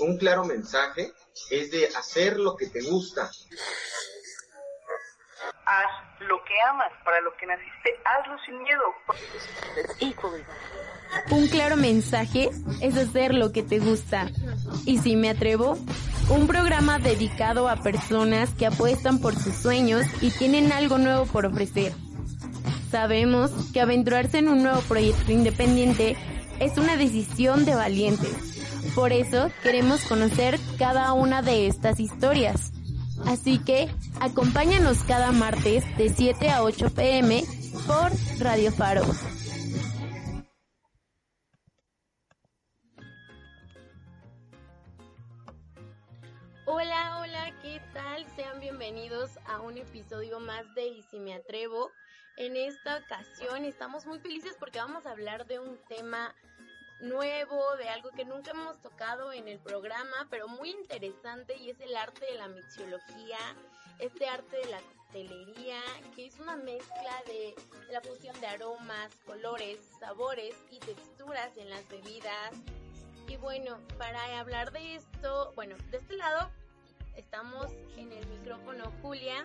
Un claro mensaje es de hacer lo que te gusta. Haz lo que amas, para lo que naciste, hazlo sin miedo. Un claro mensaje es hacer lo que te gusta. Y si me atrevo, un programa dedicado a personas que apuestan por sus sueños y tienen algo nuevo por ofrecer. Sabemos que aventurarse en un nuevo proyecto independiente es una decisión de valientes. Por eso queremos conocer cada una de estas historias. Así que acompáñanos cada martes de 7 a 8 pm por Radio Faro. Hola, hola, ¿qué tal? Sean bienvenidos a un episodio más de Y si me atrevo. En esta ocasión estamos muy felices porque vamos a hablar de un tema nuevo, de algo que nunca hemos tocado en el programa, pero muy interesante y es el arte de la mixiología, este arte de la coctelería, que es una mezcla de la fusión de aromas, colores, sabores y texturas en las bebidas. Y bueno, para hablar de esto, bueno, de este lado estamos en el micrófono Julia,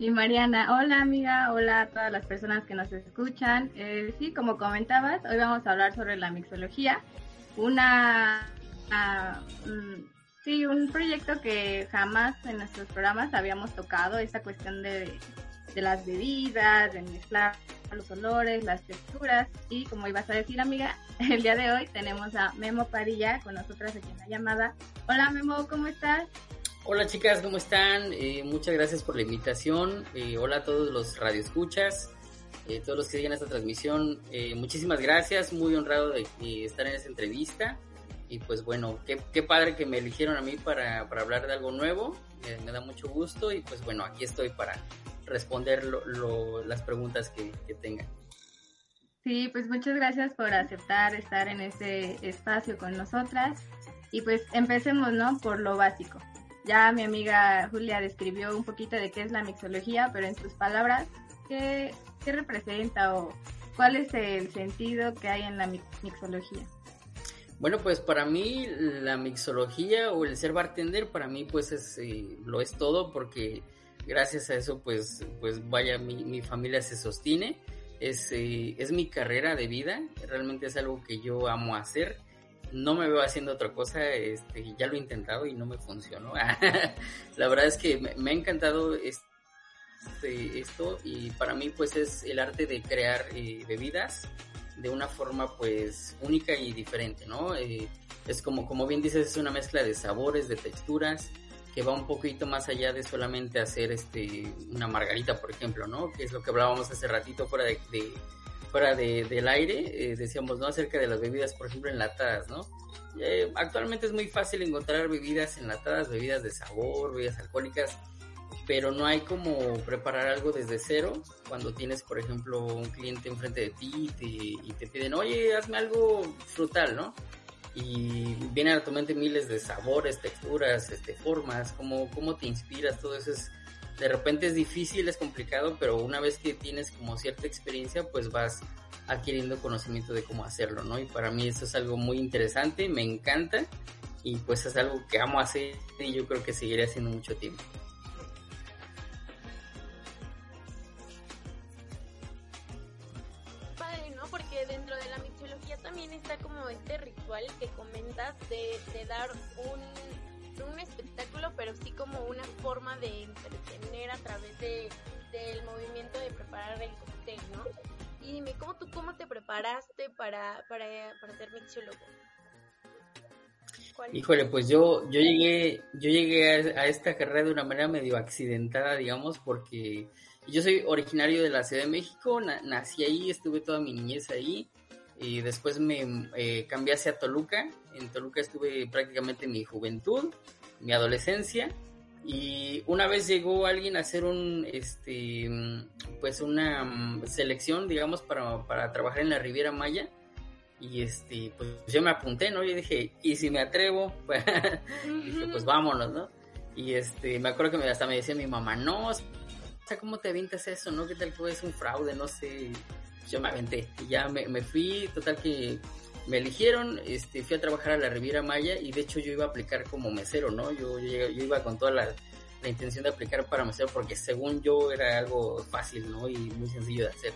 y Mariana, hola amiga, hola a todas las personas que nos escuchan. Eh, sí, como comentabas, hoy vamos a hablar sobre la mixología, una, uh, sí, un proyecto que jamás en nuestros programas habíamos tocado, esta cuestión de, de las bebidas, de mezclar los olores, las texturas y como ibas a decir amiga, el día de hoy tenemos a Memo Parilla con nosotras aquí en la llamada. Hola Memo, ¿cómo estás? Hola chicas, ¿cómo están? Eh, muchas gracias por la invitación. Eh, hola a todos los radioescuchas, eh, todos los que siguen esta transmisión. Eh, muchísimas gracias, muy honrado de, estar en esta entrevista. Y pues bueno, qué, qué padre que me eligieron a mí para, hablar de algo nuevo. me da mucho gusto y pues bueno, aquí estoy para responder lo, lo, las preguntas que, que tengan. Sí, pues muchas gracias por aceptar estar en este espacio con nosotras. Y pues empecemos, ¿no? Por lo básico. Ya mi amiga Julia describió un poquito de qué es la mixología, pero en sus palabras, ¿qué, representa o cuál es el sentido que hay en la mixología? Bueno, pues para mí la mixología o el ser bartender para mí pues es, eh, lo es todo porque gracias a eso pues, pues vaya mi, mi familia se sostiene, es, eh, es mi carrera de vida, realmente es algo que yo amo hacer no me veo haciendo otra cosa, este, ya lo he intentado y no me funcionó. la verdad es que me, ha encantado este, esto y para mí pues es el arte de crear eh, bebidas de una forma pues única y diferente, ¿no? Eh, es como, como bien dices, es una mezcla de sabores, de texturas, que va un poquito más allá de solamente hacer este una margarita, por ejemplo, ¿no? Que es lo que hablábamos hace ratito fuera de fuera de, del aire, eh, decíamos, ¿no? Acerca de las bebidas, por ejemplo, enlatadas, ¿no? Eh, actualmente es muy fácil encontrar bebidas enlatadas, bebidas de sabor, bebidas alcohólicas, pero no hay como preparar algo desde cero cuando tienes, por ejemplo, un cliente enfrente de ti y te, y te piden, oye, hazme algo frutal, ¿no? Y vienen a tu mente miles de sabores, texturas, este, formas, cómo, cómo te inspiras, todo eso es de repente es difícil, es complicado, pero una vez que tienes como cierta experiencia, pues vas adquiriendo conocimiento de cómo hacerlo, ¿no? Y para mí eso es algo muy interesante, me encanta y pues es algo que amo hacer y yo creo que seguiré haciendo mucho tiempo. Dentro de la mitología también está como este ritual que comentas de, de dar un un pero sí como una forma de entretener a través de, del movimiento de preparar el cóctel, ¿no? Y dime, ¿cómo tú cómo te preparaste para, para, para ser mixiólogo? Híjole, pues yo, yo llegué, yo llegué a, a, esta carrera de una manera medio accidentada, digamos, porque yo soy originario de la Ciudad de México, na, nací ahí, estuve toda mi niñez ahí, y después me eh, cambié hacia Toluca. En Toluca estuve prácticamente mi juventud, mi adolescencia. Y una vez llegó alguien a hacer un, este, pues una mm, selección, digamos, para, para trabajar en la Riviera Maya. Y este, pues yo me apunté, ¿no? Y dije, ¿y si me atrevo? dije, pues vámonos, ¿no? Y este, me acuerdo que me, hasta me decía mi mamá, no, o sea, ¿cómo te avientas eso, no? ¿Qué tal que es un fraude? No sé yo me aventé y ya me, me, fui, total que me eligieron, este, fui a trabajar a la Riviera Maya y de hecho yo iba a aplicar como mesero, ¿no? Yo, yo, iba con toda la, la, intención de aplicar para mesero porque según yo era algo fácil, ¿no? Y muy sencillo de hacer.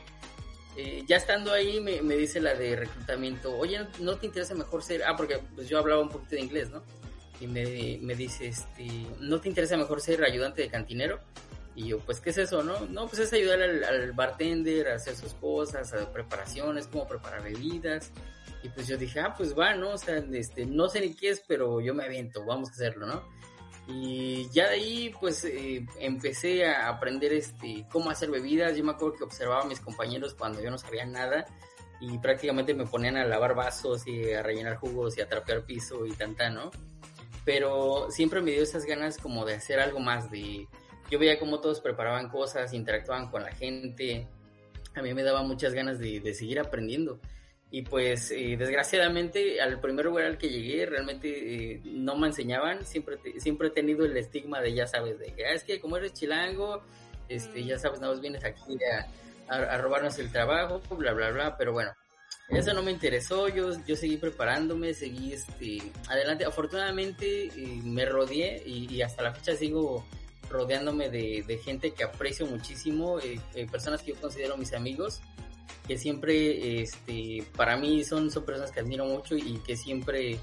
Eh, ya estando ahí me, me, dice la de reclutamiento, oye, ¿no, te interesa mejor ser? Ah, porque pues yo hablaba un poquito de inglés, ¿no? Y me, me dice, este, ¿no te interesa mejor ser ayudante de cantinero? Y yo, pues, ¿qué es eso, no? No, pues es ayudar al, al bartender a hacer sus cosas, a preparaciones, cómo preparar bebidas. Y pues yo dije, ah, pues va, ¿no? O sea, este, no sé ni qué es, pero yo me aviento, vamos a hacerlo, ¿no? Y ya de ahí, pues, eh, empecé a aprender este, cómo hacer bebidas. Yo me acuerdo que observaba a mis compañeros cuando yo no sabía nada y prácticamente me ponían a lavar vasos y a rellenar jugos y a trapear piso y tanta, ¿no? Pero siempre me dio esas ganas como de hacer algo más, de yo veía cómo todos preparaban cosas, interactuaban con la gente. A mí me daba muchas ganas de, seguir aprendiendo. Y pues eh, desgraciadamente al primer lugar al que llegué realmente eh, no me enseñaban, siempre, siempre he tenido el estigma de ya sabes, de que ah, es que como eres chilango, este, ya sabes, nada más vienes aquí a, a, robarnos el trabajo, bla, bla, bla, pero bueno, eso no me interesó, yo, yo seguí preparándome, seguí este, adelante, afortunadamente eh, me rodeé y, y, hasta la fecha sigo rodeándome de, gente que aprecio muchísimo, eh, personas que yo considero mis amigos, que siempre, este, para mí son, son personas que admiro mucho y que siempre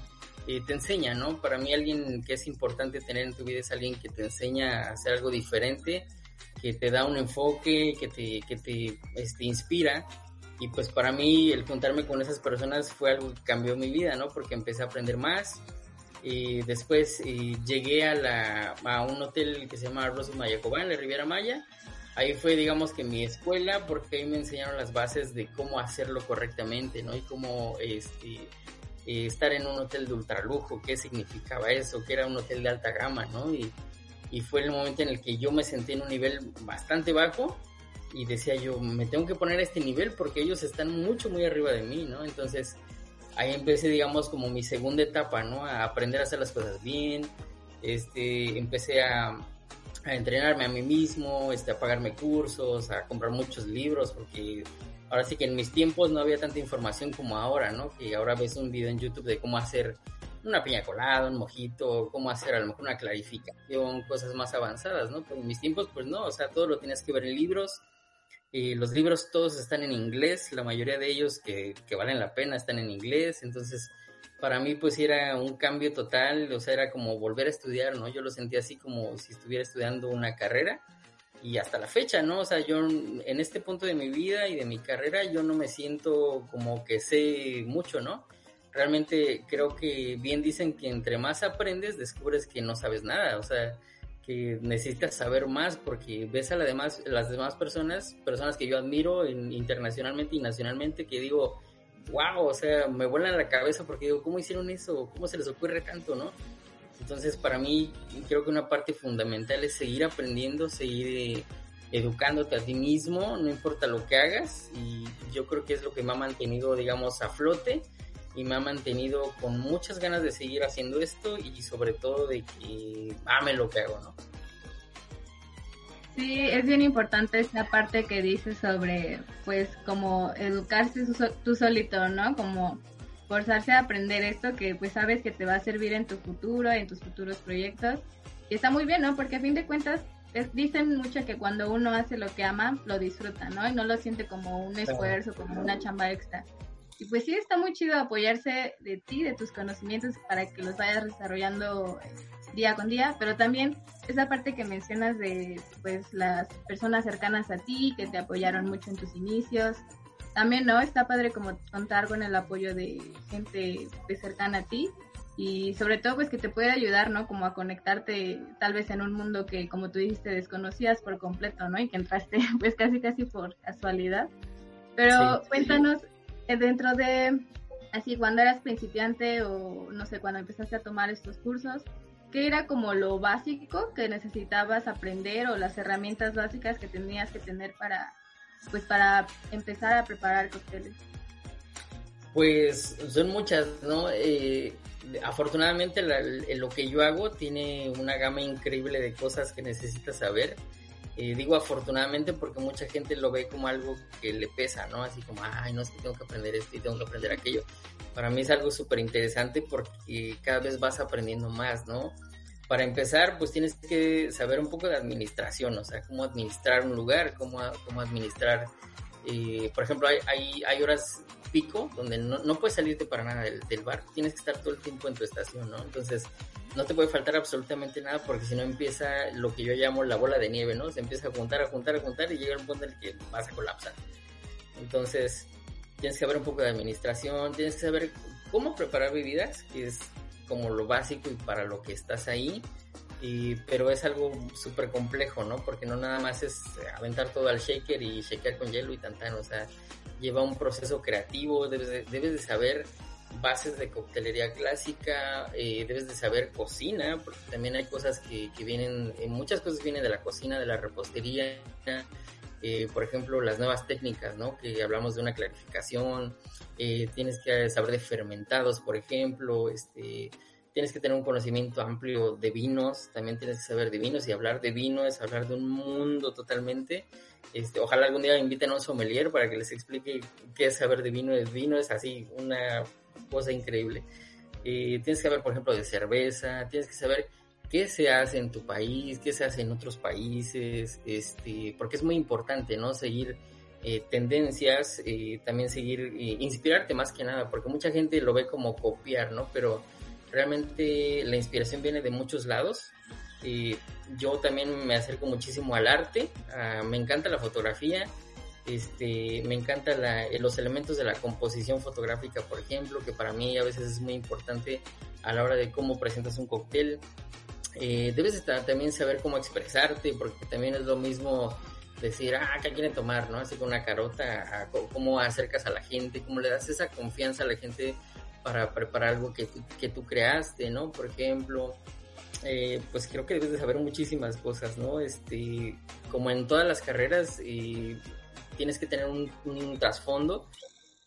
eh, te enseñan, ¿no? Para mí alguien que es importante tener en tu vida es alguien que te enseña a hacer algo diferente, que te da un enfoque, que te, que te este, inspira. Y pues para mí el juntarme con esas personas fue algo que cambió mi vida, ¿no? Porque empecé a aprender más, y después llegué a, la, a un hotel que se llama Rosas Mayacobán, en la Riviera Maya. Ahí fue, digamos, que mi escuela, porque ahí me enseñaron las bases de cómo hacerlo correctamente, ¿no? Y cómo este, eh, estar en un hotel de ultralujo, qué significaba eso, que era un hotel de alta gama, ¿no? Y, y fue el momento en el que yo me senté en un nivel bastante bajo y decía yo, me tengo que poner a este nivel porque ellos están mucho, muy arriba de mí, ¿no? Entonces, ahí empecé, digamos, como mi segunda etapa, ¿no? A aprender a hacer las cosas bien, este, empecé a, a entrenarme a mí mismo, este, a pagarme cursos, a comprar muchos libros, porque ahora sí que en mis tiempos no había tanta información como ahora, ¿no? Que ahora ves un video en YouTube de cómo hacer una piña colada, un mojito, cómo hacer a lo mejor una clarificación, cosas más avanzadas, ¿no? Pero en mis tiempos, pues no, o sea, todo lo tenías que ver en libros, los libros todos están en inglés, la mayoría de ellos que, que, valen la pena están en inglés, entonces para mí pues era un cambio total, o sea, era como volver a estudiar, ¿no? Yo lo sentía así como si estuviera estudiando una carrera y hasta la fecha, ¿no? O sea, yo en este punto de mi vida y de mi carrera yo no me siento como que sé mucho, ¿no? Realmente creo que bien dicen que entre más aprendes descubres que no sabes nada, o sea, que necesitas saber más porque ves a las demás, las demás personas, personas que yo admiro internacionalmente y nacionalmente, que digo, wow, o sea, me vuelan la cabeza porque digo, ¿cómo hicieron eso? ¿Cómo se les ocurre tanto, no? Entonces, para mí, creo que una parte fundamental es seguir aprendiendo, seguir eh, educándote a ti mismo, no importa lo que hagas, y yo creo que es lo que me ha mantenido, digamos, a flote y me ha mantenido con muchas ganas de seguir haciendo esto y sobre todo de que ame lo que hago, ¿no? Sí, es bien importante esta parte que dices sobre, pues, como educarse tú solito, ¿no? Como forzarse a aprender esto que, pues, sabes que te va a servir en tu futuro, en tus futuros proyectos. Y está muy bien, ¿no? Porque a fin de cuentas, dicen mucho que cuando uno hace lo que ama, lo disfruta, ¿no? Y no lo siente como un esfuerzo, como una chamba extra. Y pues sí, está muy chido apoyarse de ti, de tus conocimientos para que los vayas desarrollando día con día, pero también esa parte que mencionas de pues las personas cercanas a ti que te apoyaron mucho en tus inicios. También, ¿no? Está padre como contar con el apoyo de gente pues, cercana a ti y sobre todo pues que te puede ayudar, ¿no? Como a conectarte tal vez en un mundo que como tú dijiste desconocías por completo, ¿no? Y que entraste pues casi casi por casualidad. Pero cuéntanos, eh, dentro de, así, cuando eras principiante o no sé, cuando empezaste a tomar estos cursos, ¿qué era como lo básico que necesitabas aprender o las herramientas básicas que tenías que tener para, pues, para empezar a preparar cócteles? Pues son muchas, ¿no? Eh, afortunadamente lo que yo hago tiene una gama increíble de cosas que necesitas saber Eh, digo afortunadamente porque mucha gente lo ve como algo que le pesa, ¿no? Así como, ay, no es que tengo que aprender esto y tengo que aprender aquello. Para mí es algo súper interesante porque cada vez vas aprendiendo más, ¿no? Para empezar, pues tienes que saber un poco de administración, o sea, cómo administrar un lugar, cómo, cómo administrar, eh, por ejemplo, hay, hay, horas pico donde no, no puedes salirte para nada del, del, bar, tienes que estar todo el tiempo en tu estación, ¿no? Entonces, no te puede faltar absolutamente nada porque si no empieza lo que yo llamo la bola de nieve, ¿no? Se empieza a juntar, a juntar, a juntar y llega un punto en el que vas a colapsar. Entonces, tienes que saber un poco de administración, tienes que saber cómo preparar bebidas, que es como lo básico y para lo que estás ahí. Y, pero es algo súper complejo, ¿no? Porque no nada más es aventar todo al shaker y shakear con hielo y tantan, o sea, lleva un proceso creativo, debes de, debes de saber bases de coctelería clásica, eh, debes de saber cocina, porque también hay cosas que, que vienen, eh, muchas cosas vienen de la cocina, de la repostería, eh, por ejemplo, las nuevas técnicas, ¿no? Que hablamos de una clarificación, eh, tienes que saber de fermentados, por ejemplo, este, tienes que tener un conocimiento amplio de vinos, también tienes que saber de vinos y hablar de vino es hablar de un mundo totalmente. Este, ojalá algún día inviten a un sommelier para que les explique qué es saber de vino. El vino es así, una cosa increíble. Eh, tienes que saber, por ejemplo, de cerveza, tienes que saber qué se hace en tu país, qué se hace en otros países, este, porque es muy importante, ¿no? Seguir eh, tendencias, eh, también seguir, eh, inspirarte más que nada, porque mucha gente lo ve como copiar, ¿no? Pero realmente la inspiración viene de muchos lados. yo también me acerco muchísimo al arte, uh, me encanta la fotografía, este, me encanta la, los elementos de la composición fotográfica, por ejemplo, que para mí a veces es muy importante a la hora de cómo presentas un cóctel. Eh, debes estar, también saber cómo expresarte, porque también es lo mismo decir, ah, ¿qué quieren tomar? ¿no? Así con una carota, a, cómo acercas a la gente, cómo le das esa confianza a la gente para preparar algo que, que tú creaste, ¿no? Por ejemplo, eh, pues creo que debes de saber muchísimas cosas, ¿no? Este, como en todas las carreras, y tienes que tener un, trasfondo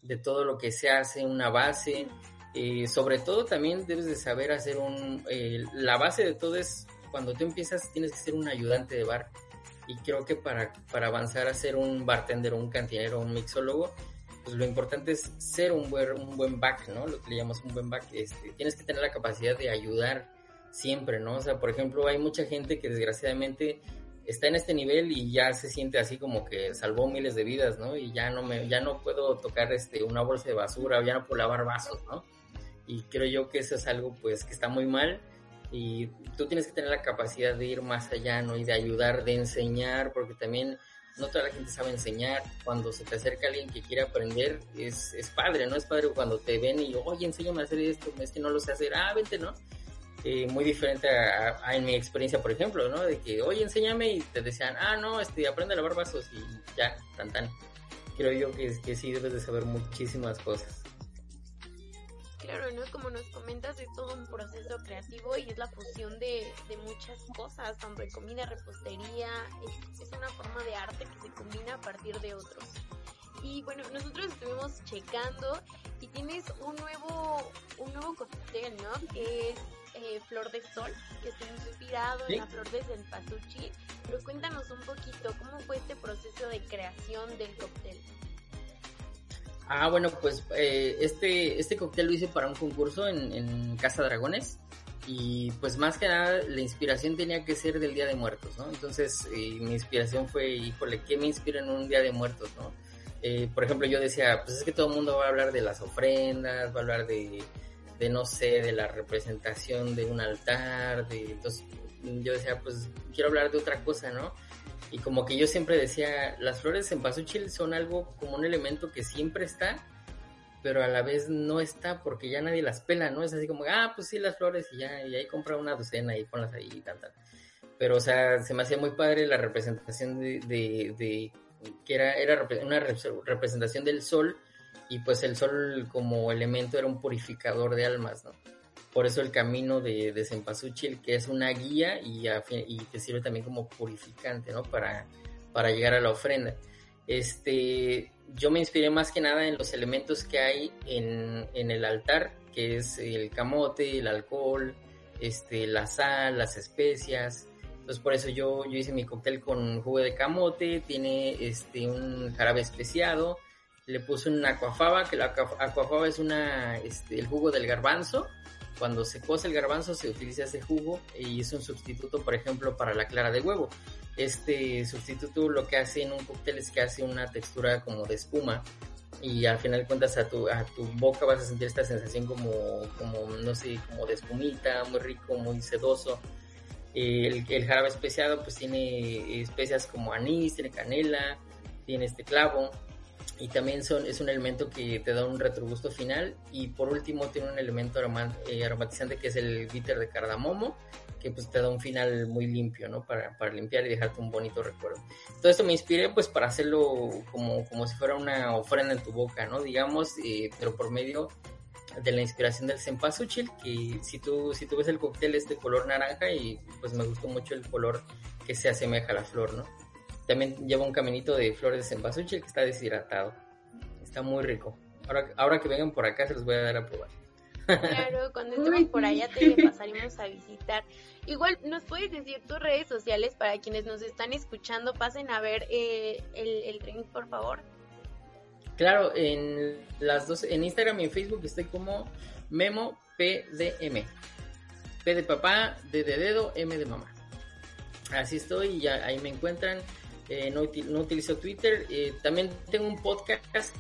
de todo lo que se hace, una base, eh, sobre todo también debes de saber hacer un... Eh, la base de todo es cuando tú empiezas tienes que ser un ayudante de bar. Y creo que para, para avanzar a ser un bartender un cantinero un mixólogo, pues lo importante es ser un buen, un buen back, ¿no? Lo que le llamamos un buen back. Este, tienes que tener la capacidad de ayudar siempre, ¿no? O sea, por ejemplo, hay mucha gente que desgraciadamente está en este nivel y ya se siente así como que salvó miles de vidas, ¿no? Y ya no me, ya no puedo tocar este una bolsa de basura, ya no puedo lavar vasos, ¿no? y creo yo que eso es algo pues que está muy mal y tú tienes que tener la capacidad de ir más allá, ¿no? Y de ayudar, de enseñar, porque también no toda la gente sabe enseñar. Cuando se te acerca alguien que quiere aprender, es, es padre, ¿no? Es padre cuando te ven y, oye, enséñame a hacer esto, es que no lo sé hacer, ah, vente, ¿no? Eh, muy diferente a, en mi experiencia, por ejemplo, ¿no? De que, oye, enséñame y te decían, ah, no, este, aprende a lavar vasos y ya, tan tan. Creo yo que, que sí debes de saber muchísimas cosas claro, ¿no? Como nos comentas, es todo un proceso creativo y es la fusión de, de muchas cosas, tanto de comida, repostería, es, es, una forma de arte que se combina a partir de otros. Y bueno, nosotros estuvimos checando y tienes un nuevo, un nuevo cóctel, ¿no? Que es eh, Flor de Sol, que está inspirado ¿Sí? en la flor de cempasúchil. Pero cuéntanos un poquito, ¿cómo fue este proceso de creación del cóctel? Ah, bueno, pues eh, este, este cóctel lo hice para un concurso en, en, Casa Dragones y pues más que nada la inspiración tenía que ser del Día de Muertos, ¿no? Entonces eh, mi inspiración fue, híjole, ¿qué me inspira en un Día de Muertos, no? Eh, por ejemplo, yo decía, pues es que todo el mundo va a hablar de las ofrendas, va a hablar de, de no sé, de la representación de un altar, de, entonces yo decía, pues quiero hablar de otra cosa, ¿no? Y como que yo siempre decía, las flores en Pasuchil son algo como un elemento que siempre está, pero a la vez no está porque ya nadie las pela, ¿no? Es así como, ah, pues sí, las flores y ya, y ahí compra una docena y ponlas ahí y tal, tal. Pero, o sea, se me hacía muy padre la representación de, de, de que era, era una representación del sol y pues el sol como elemento era un purificador de almas, ¿no? Por eso el camino de, de Cempasúchil, que es una guía y, y te sirve también como purificante, ¿no? Para, para llegar a la ofrenda. Este, yo me inspiré más que nada en los elementos que hay en, en el altar, que es el camote, el alcohol, este, la sal, las especias. Entonces por eso yo, yo hice mi cóctel con jugo de camote, tiene este un jarabe especiado, le puse una aquafaba, que la aquafaba es una este, el jugo del garbanzo. Cuando se cose el garbanzo se utiliza ese jugo y es un sustituto, por ejemplo, para la clara de huevo. Este sustituto lo que hace en un cóctel es que hace una textura como de espuma y al final cuentas a tu, a tu boca vas a sentir esta sensación como, como, no sé, como de espumita, muy rico, muy sedoso el, el, jarabe especiado pues tiene especias como anís, tiene canela, tiene este clavo y también son, es un elemento que te da un retrogusto final y por último tiene un elemento eh, aromatizante que es el bitter de cardamomo que pues te da un final muy limpio, ¿no? Para, para, limpiar y dejarte un bonito recuerdo. Todo esto me inspiré pues para hacerlo como, como si fuera una ofrenda en tu boca, ¿no? Digamos, eh, pero por medio de la inspiración del cempasúchil, que si tú, si tú ves el cóctel es de color naranja y pues me gustó mucho el color que se asemeja a la flor, ¿no? También lleva un caminito de flores de cempasúchil que está deshidratado. Está muy rico. Ahora, ahora que vengan por acá se los voy a dar a probar. Claro, cuando estemos por allá te pasaremos a visitar. Igual, ¿nos puedes decir tus redes sociales para quienes nos están escuchando? Pasen a ver eh, el, el drink, por favor. Claro, en las dos, en Instagram y en Facebook estoy como Memo PDM. P de papá, D de dedo, M de mamá. Así estoy, ya ahí me encuentran. Eh, no, no, utilizo Twitter. Eh, también tengo un podcast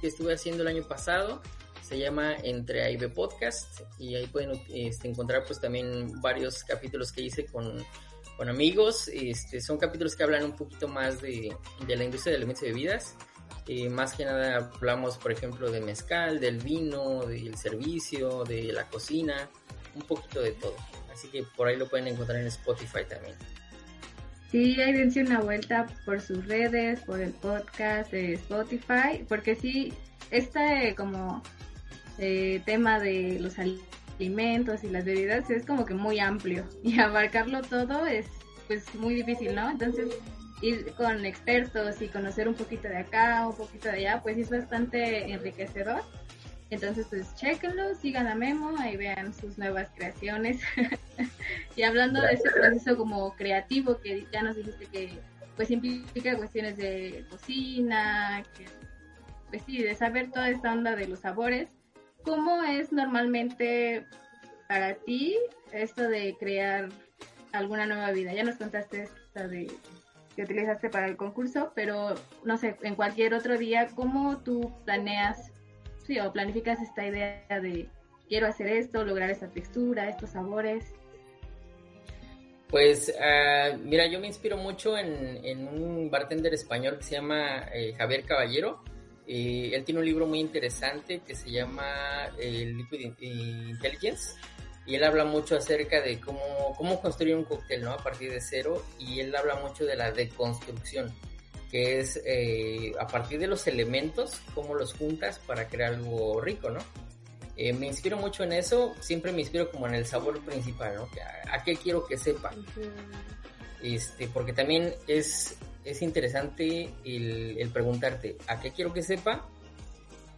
que estuve haciendo el año pasado. Se llama Entre AIB Podcast. Y ahí pueden este, encontrar pues también varios capítulos que hice con, con amigos. Este, son capítulos que hablan un poquito más de, de la industria de alimentos y bebidas más que nada hablamos, por ejemplo, de mezcal, del vino, del servicio, de la cocina, un poquito de todo. Así que por ahí lo pueden encontrar en Spotify también. Sí, ahí dense una vuelta por sus redes, por el podcast de Spotify, porque sí, este como eh, tema de los alimentos y las bebidas es como que muy amplio y abarcarlo todo es pues muy difícil, ¿no? Entonces ir con expertos y conocer un poquito de acá, un poquito de allá, pues es bastante enriquecedor. Entonces, pues chéquenlo, sigan a Memo, ahí vean sus nuevas creaciones. y hablando de ese proceso como creativo que ya nos dijiste que pues implica cuestiones de cocina, pues sí, de saber toda esta onda de los sabores. ¿Cómo es normalmente para ti esto de crear alguna nueva vida? Ya nos contaste esta de que utilizaste para el concurso, pero no sé, en cualquier otro día, ¿cómo tú planeas, sí, o planificas esta idea de quiero hacer esto, lograr esta textura, estos sabores? Pues uh, mira, yo me inspiro mucho en, en, un bartender español que se llama eh, Javier Caballero. Eh, él tiene un libro muy interesante que se llama eh, Liquid Intelligence y él habla mucho acerca de cómo, cómo construir un cóctel, ¿no? A partir de cero, y él habla mucho de la deconstrucción, que es eh, a partir de los elementos, cómo los juntas para crear algo rico, ¿no? Eh, me inspiro mucho en eso, siempre me inspiro como en el sabor principal, ¿no? ¿A, qué quiero que sepa? Este, porque también es, es interesante el, el preguntarte, ¿a qué quiero que sepa?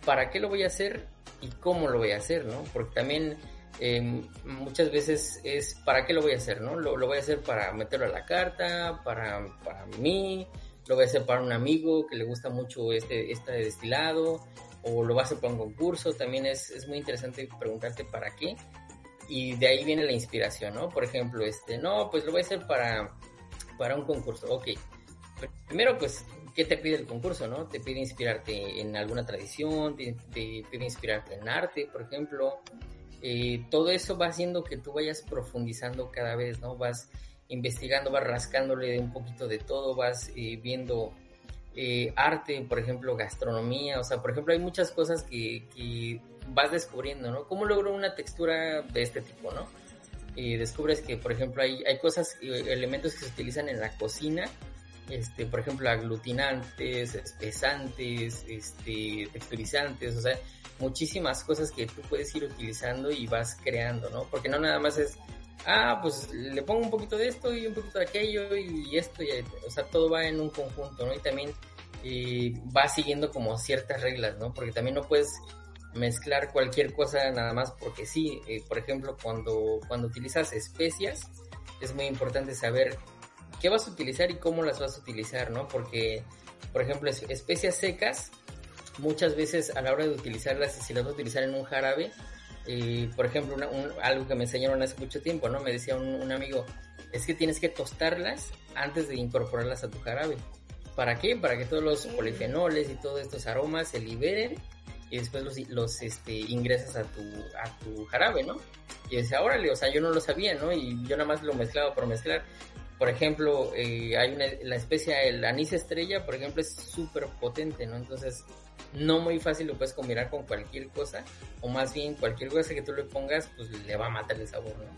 ¿Para qué lo voy a hacer? ¿Y cómo lo voy a hacer, no? Porque también eh, muchas veces es para qué lo voy a hacer, ¿no? Lo, voy a hacer para meterlo a la carta, para, para mí, lo voy a hacer para un amigo que le gusta mucho este, este destilado, o lo voy a hacer para un concurso, también es, es muy interesante preguntarte para qué, y de ahí viene la inspiración, ¿no? Por ejemplo, este, no, pues lo voy a hacer para, para un concurso, ok. Primero, pues, ¿qué te pide el concurso, no? Te pide inspirarte en alguna tradición, te, te pide inspirarte en arte, por ejemplo, eh, todo eso va haciendo que tú vayas profundizando cada vez, ¿no? Vas investigando, vas rascándole un poquito de todo, vas eh, viendo eh, arte, por ejemplo, gastronomía, o sea, por ejemplo, hay muchas cosas que, vas descubriendo, ¿no? ¿Cómo logro una textura de este tipo, ¿no? Y descubres que, por ejemplo, hay, hay cosas, elementos que se utilizan en la cocina, este, por ejemplo, aglutinantes, espesantes, este, texturizantes, o sea, muchísimas cosas que tú puedes ir utilizando y vas creando, ¿no? Porque no nada más es, ah, pues le pongo un poquito de esto y un poquito de aquello y esto, o sea, todo va en un conjunto, ¿no? Y también va siguiendo como ciertas reglas, ¿no? Porque también no puedes mezclar cualquier cosa nada más porque sí, eh, por ejemplo, cuando, cuando utilizas especias, es muy importante saber qué vas a utilizar y cómo las vas a utilizar, ¿no? Porque, por ejemplo, especias secas, muchas veces a la hora de utilizarlas, si las vas a utilizar en un jarabe, eh, por ejemplo, algo que me enseñaron hace mucho tiempo, ¿no? Me decía un, amigo, es que tienes que tostarlas antes de incorporarlas a tu jarabe. ¿Para qué? Para que todos los polifenoles y todos estos aromas se liberen y después los, los este, ingresas a tu, a tu jarabe, ¿no? Y decía, órale, o sea, yo no lo sabía, ¿no? Y yo nada más lo mezclaba por mezclar. Por ejemplo, eh, hay una, la especie, el anís estrella, por ejemplo, es súper potente, ¿no? Entonces, no muy fácil lo puedes combinar con cualquier cosa, o más bien cualquier cosa que tú le pongas, pues le va a matar el sabor, ¿no?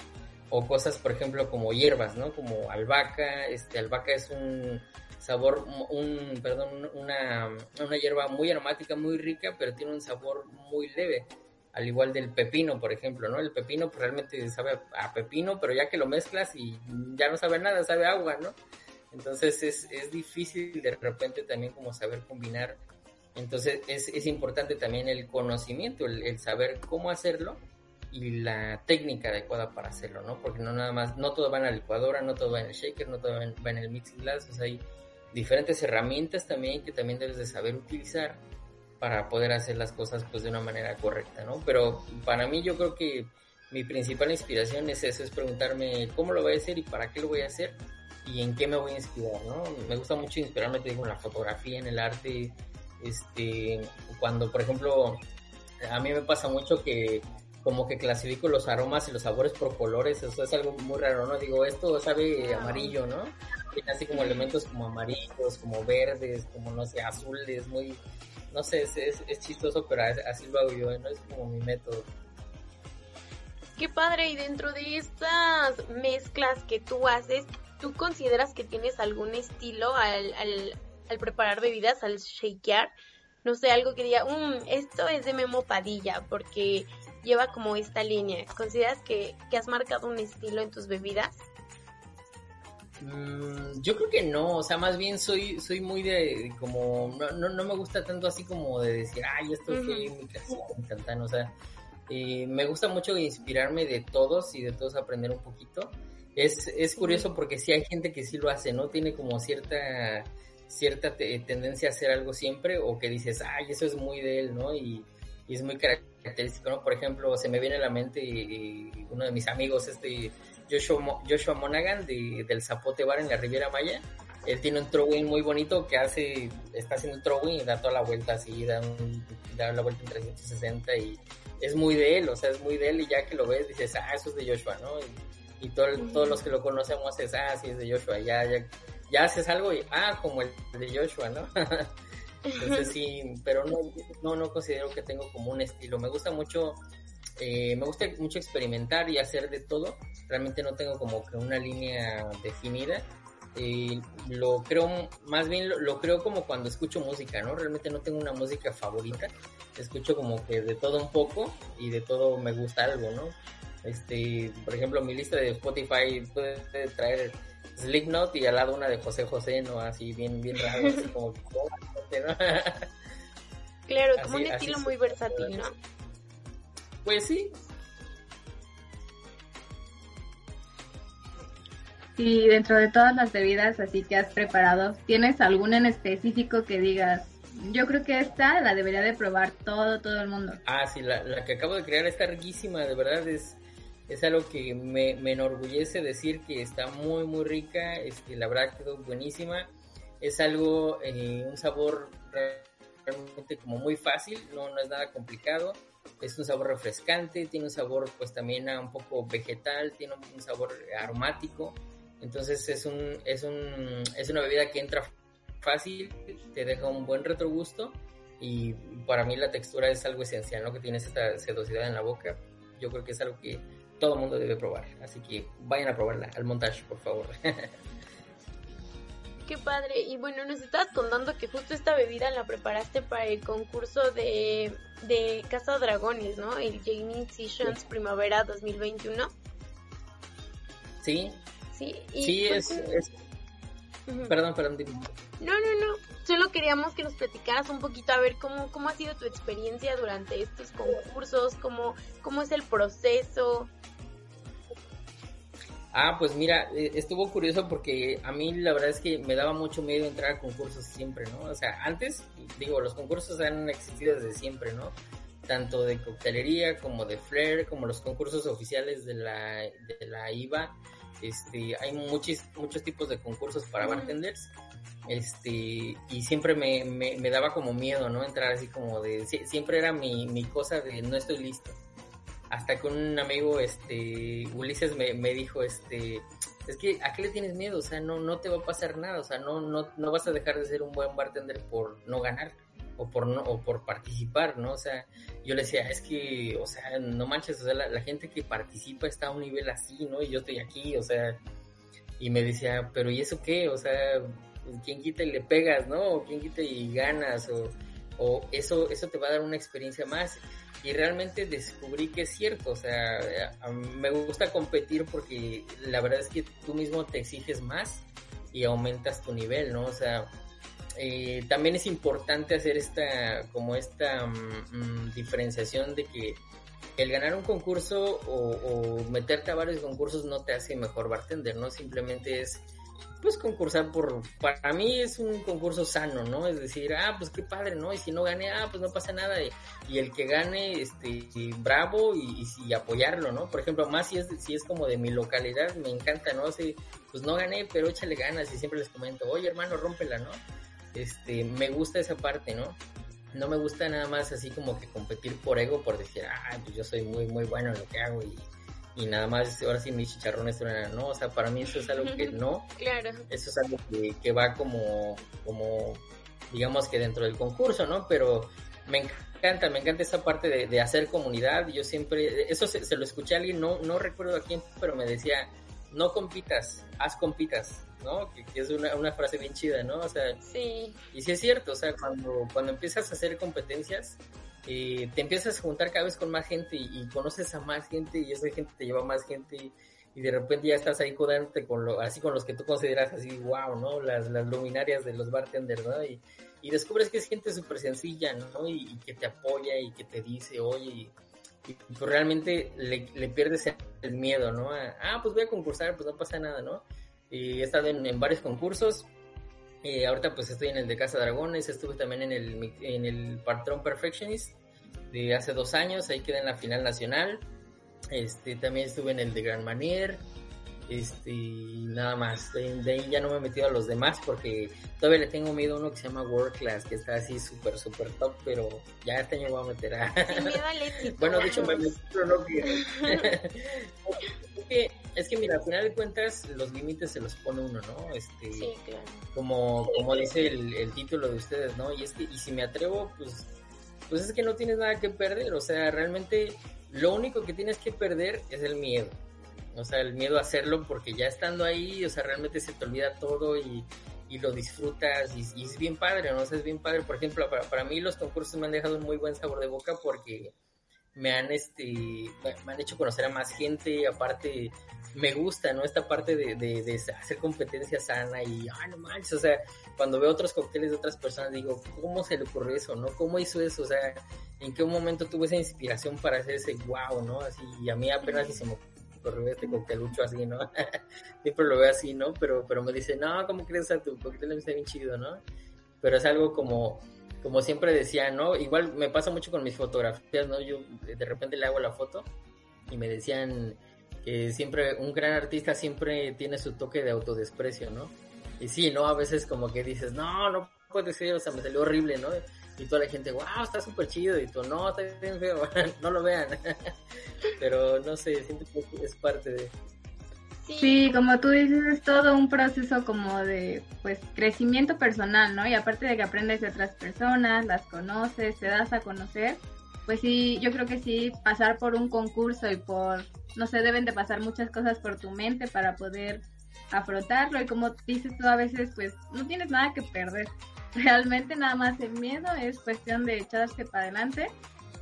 O cosas, por ejemplo, como hierbas, ¿no? Como albahaca, este, albahaca es un sabor, un, perdón, una, una hierba muy aromática, muy rica, pero tiene un sabor muy leve al igual del pepino, por ejemplo, ¿no? El pepino pues, realmente sabe a pepino, pero ya que lo mezclas y ya no sabe nada, sabe agua, ¿no? Entonces es, es difícil de repente también como saber combinar. Entonces es, es importante también el conocimiento, el, saber cómo hacerlo y la técnica adecuada para hacerlo, ¿no? Porque no nada más, no todo va en la licuadora, no todo va en el shaker, no todo va en, el mixing glass, o sea, hay diferentes herramientas también que también debes de saber utilizar para poder hacer las cosas pues de una manera correcta, ¿no? Pero para mí yo creo que mi principal inspiración es eso, es preguntarme cómo lo voy a hacer y para qué lo voy a hacer y en qué me voy a inspirar, ¿no? Me gusta mucho inspirarme, te digo, en la fotografía, en el arte, este, cuando por ejemplo, a mí me pasa mucho que como que clasifico los aromas y los sabores por colores, eso es algo muy raro, ¿no? Digo, esto sabe amarillo, ¿no? Tiene así como elementos como amarillos, como verdes, como no sé, azules, muy, no sé, es, es, chistoso, pero así lo hago yo, ¿no? Es como mi método. Qué padre, y dentro de estas mezclas que tú haces, ¿tú consideras que tienes algún estilo al, al, al preparar bebidas, al shakear? No sé, algo que diga, um, esto es de Memo Padilla, porque lleva como esta línea. ¿Consideras que, que has marcado un estilo en tus bebidas? Mm, yo creo que no, o sea, más bien soy soy muy de, como, no, no, me gusta tanto así como de decir, ay, esto es mi me o sea, eh, me gusta mucho inspirarme de todos y de todos aprender un poquito. Es, es curioso porque sí hay gente que sí lo hace, ¿no? Tiene como cierta cierta tendencia a hacer algo siempre o que dices, ay, eso es muy de él, ¿no? Y, y es muy característico, ¿no? Por ejemplo, se me viene a la mente eh, uno de mis amigos, este Joshua, Joshua Monaghan de, del Zapote Bar en la Riviera Maya. Él tiene un throwing muy bonito que hace, está haciendo un throwing y da toda la vuelta así, da, da la vuelta en 360 y es muy de él, o sea, es muy de él y ya que lo ves dices, ah, eso es de Joshua, ¿no? Y, y todos los que lo conocemos es, ah, sí, es de Joshua, ya, ya, ya haces algo y, ah, como el de Joshua, ¿no? Entonces sí, pero no, no, no considero que tengo como un estilo. Me gusta mucho eh, me gusta mucho experimentar y hacer de todo. Realmente no tengo como que una línea definida. Eh, lo creo, más bien lo, creo como cuando escucho música, ¿no? Realmente no tengo una música favorita. Escucho como que de todo un poco y de todo me gusta algo, ¿no? Este, por ejemplo, mi lista de Spotify puede traer Slipknot y al lado una de José José, ¿no? Así bien, bien raro, así como... Claro, como un estilo muy versátil, ¿no? Pues sí. Y dentro de todas las bebidas así que has preparado, ¿tienes alguna en específico que digas, yo creo que esta la debería de probar todo, todo el mundo? Ah, sí, la, que acabo de crear está riquísima, de verdad es, es algo que me, enorgullece decir que está muy, muy rica, este, la verdad quedó buenísima. Es algo, eh, un sabor realmente como muy fácil, no, no es nada complicado es un sabor refrescante, tiene un sabor pues también un poco vegetal, tiene un sabor aromático, entonces es un, es un, es una bebida que entra fácil, te deja un buen retrogusto y para mí la textura es algo esencial, ¿no? Que tienes esta sedosidad en la boca, yo creo que es algo que todo el mundo debe probar, así que vayan a probarla al montaje, por favor. qué padre. Y bueno, nos estabas contando que justo esta bebida la preparaste para el concurso de, de Casa Dragones, ¿no? El Jamie Sessions Primavera 2021. Sí. Sí, sí es, Perdón, perdón. No, no, no. Solo queríamos que nos platicaras un poquito a ver cómo, cómo ha sido tu experiencia durante estos concursos, cómo, cómo es el proceso. Ah, pues mira, eh, estuvo curioso porque a mí la verdad es que me daba mucho miedo entrar a concursos siempre, ¿no? O sea, antes, digo, los concursos han existido desde siempre, ¿no? Tanto de coctelería como de flair, como los concursos oficiales de la, de la IVA. Este, hay muchos, muchos tipos de concursos para bartenders. Este, y siempre me, me, daba como miedo, ¿no? Entrar así como de, siempre era mi, mi cosa de no estoy listo hasta que un amigo, este, Ulises me, me, dijo, este, es que, ¿a qué le tienes miedo? O sea, no, no te va a pasar nada, o sea, no, no, no vas a dejar de ser un buen bartender por no ganar o por no, o por participar, ¿no? O sea, yo le decía, es que, o sea, no manches, o sea, la, gente que participa está a un nivel así, ¿no? Y yo estoy aquí, o sea, y me decía, pero ¿y eso qué? O sea, ¿quién quita y le pegas, ¿no? O quién quita y ganas, o, o eso, eso te va a dar una experiencia más y realmente descubrí que es cierto, o sea, me gusta competir porque la verdad es que tú mismo te exiges más y aumentas tu nivel, ¿no? O sea, eh, también es importante hacer esta, como esta mm, mm, diferenciación de que el ganar un concurso o, o meterte a varios concursos no te hace mejor bartender, ¿no? Simplemente es pues concursar por, para mí es un concurso sano, ¿no? Es decir, ah, pues qué padre, ¿no? Y si no gane, ah, pues no pasa nada. Y, el que gane, este, bravo y, y, apoyarlo, ¿no? Por ejemplo, más si es, si es como de mi localidad, me encanta, ¿no? Si, pues no gané, pero échale ganas y siempre les comento, oye hermano, rómpela, ¿no? Este, me gusta esa parte, ¿no? No me gusta nada más así como que competir por ego, por decir, ah, pues yo soy muy, muy bueno en lo que hago y y nada más ahora sí mis chicharrones no, o sea, para mí eso es algo que no, claro. eso es algo que, va como, como, digamos que dentro del concurso, ¿no? Pero me encanta, me encanta esa parte de, hacer comunidad, yo siempre, eso se, lo escuché a alguien, no, no recuerdo a quién, pero me decía, no compitas, haz compitas, ¿no? Que, es una, una, frase bien chida, ¿no? O sea, sí. y sí es cierto, o sea, cuando, cuando empiezas a hacer competencias, eh, te empiezas a juntar cada vez con más gente y, conoces a más gente y esa gente te lleva a más gente y, de repente ya estás ahí jodándote con lo, así con los que tú consideras así, wow, ¿no? Las, luminarias de los bartenders, ¿no? Y, descubres que es gente súper sencilla, ¿no? Y, que te apoya y que te dice, oye, y, pues realmente le, pierdes el miedo, ¿no? ah, pues voy a concursar, pues no pasa nada, ¿no? He estado en, varios concursos, eh, ahorita pues estoy en el de Casa Dragones, estuve también en el, en el Patrón Perfectionist, de hace dos años, ahí quedé en la final nacional. Este, también estuve en el de Gran Manier. Este, nada más. De, ahí ya no me he metido a los demás porque todavía le tengo miedo a uno que se llama World Class, que está así súper, súper top, pero ya este año voy a meter a. bueno, de hecho, me metí, pero no quiero. es, que, mira, al final de cuentas, los límites se los pone uno, ¿no? Este, sí, claro. Como, como dice el, el título de ustedes, ¿no? Y es que, y si me atrevo, pues pues es que no tienes nada que perder, o sea, realmente lo único que tienes que perder es el miedo, o sea, el miedo a hacerlo porque ya estando ahí, o sea, realmente se te olvida todo y, y lo disfrutas y, es bien padre, ¿no? O sea, es bien padre, por ejemplo, para, para mí los concursos me han dejado un muy buen sabor de boca porque me han este me han hecho conocer a más gente aparte me gusta no esta parte de, de, hacer competencia sana y ah no manches o sea cuando veo otros cócteles de otras personas digo cómo se le ocurrió eso no cómo hizo eso o sea en qué momento tuvo esa inspiración para hacer ese wow no así y a mí apenas se me ocurrió este coctelucho así no siempre lo veo así no pero pero me dice no cómo crees a tu cóctel está bien chido no pero es algo como como siempre decía, ¿no? Igual me pasa mucho con mis fotografías, ¿no? Yo de repente le hago la foto y me decían que siempre un gran artista siempre tiene su toque de autodesprecio, ¿no? Y sí, ¿no? A veces como que dices, no, no puede ser, o sea, me salió horrible, ¿no? Y toda la gente, wow, está súper chido. Y tú, no, está bien feo, no lo vean. Pero no sé, siento que es parte de... Sí. como tú dices, es todo un proceso como de, pues, crecimiento personal, ¿no? Y aparte de que aprendes de otras personas, las conoces, te das a conocer, pues sí, yo creo que sí, pasar por un concurso y por, no sé, deben de pasar muchas cosas por tu mente para poder afrontarlo y como dices tú a veces, pues, no tienes nada que perder. Realmente nada más el miedo es cuestión de echarse para adelante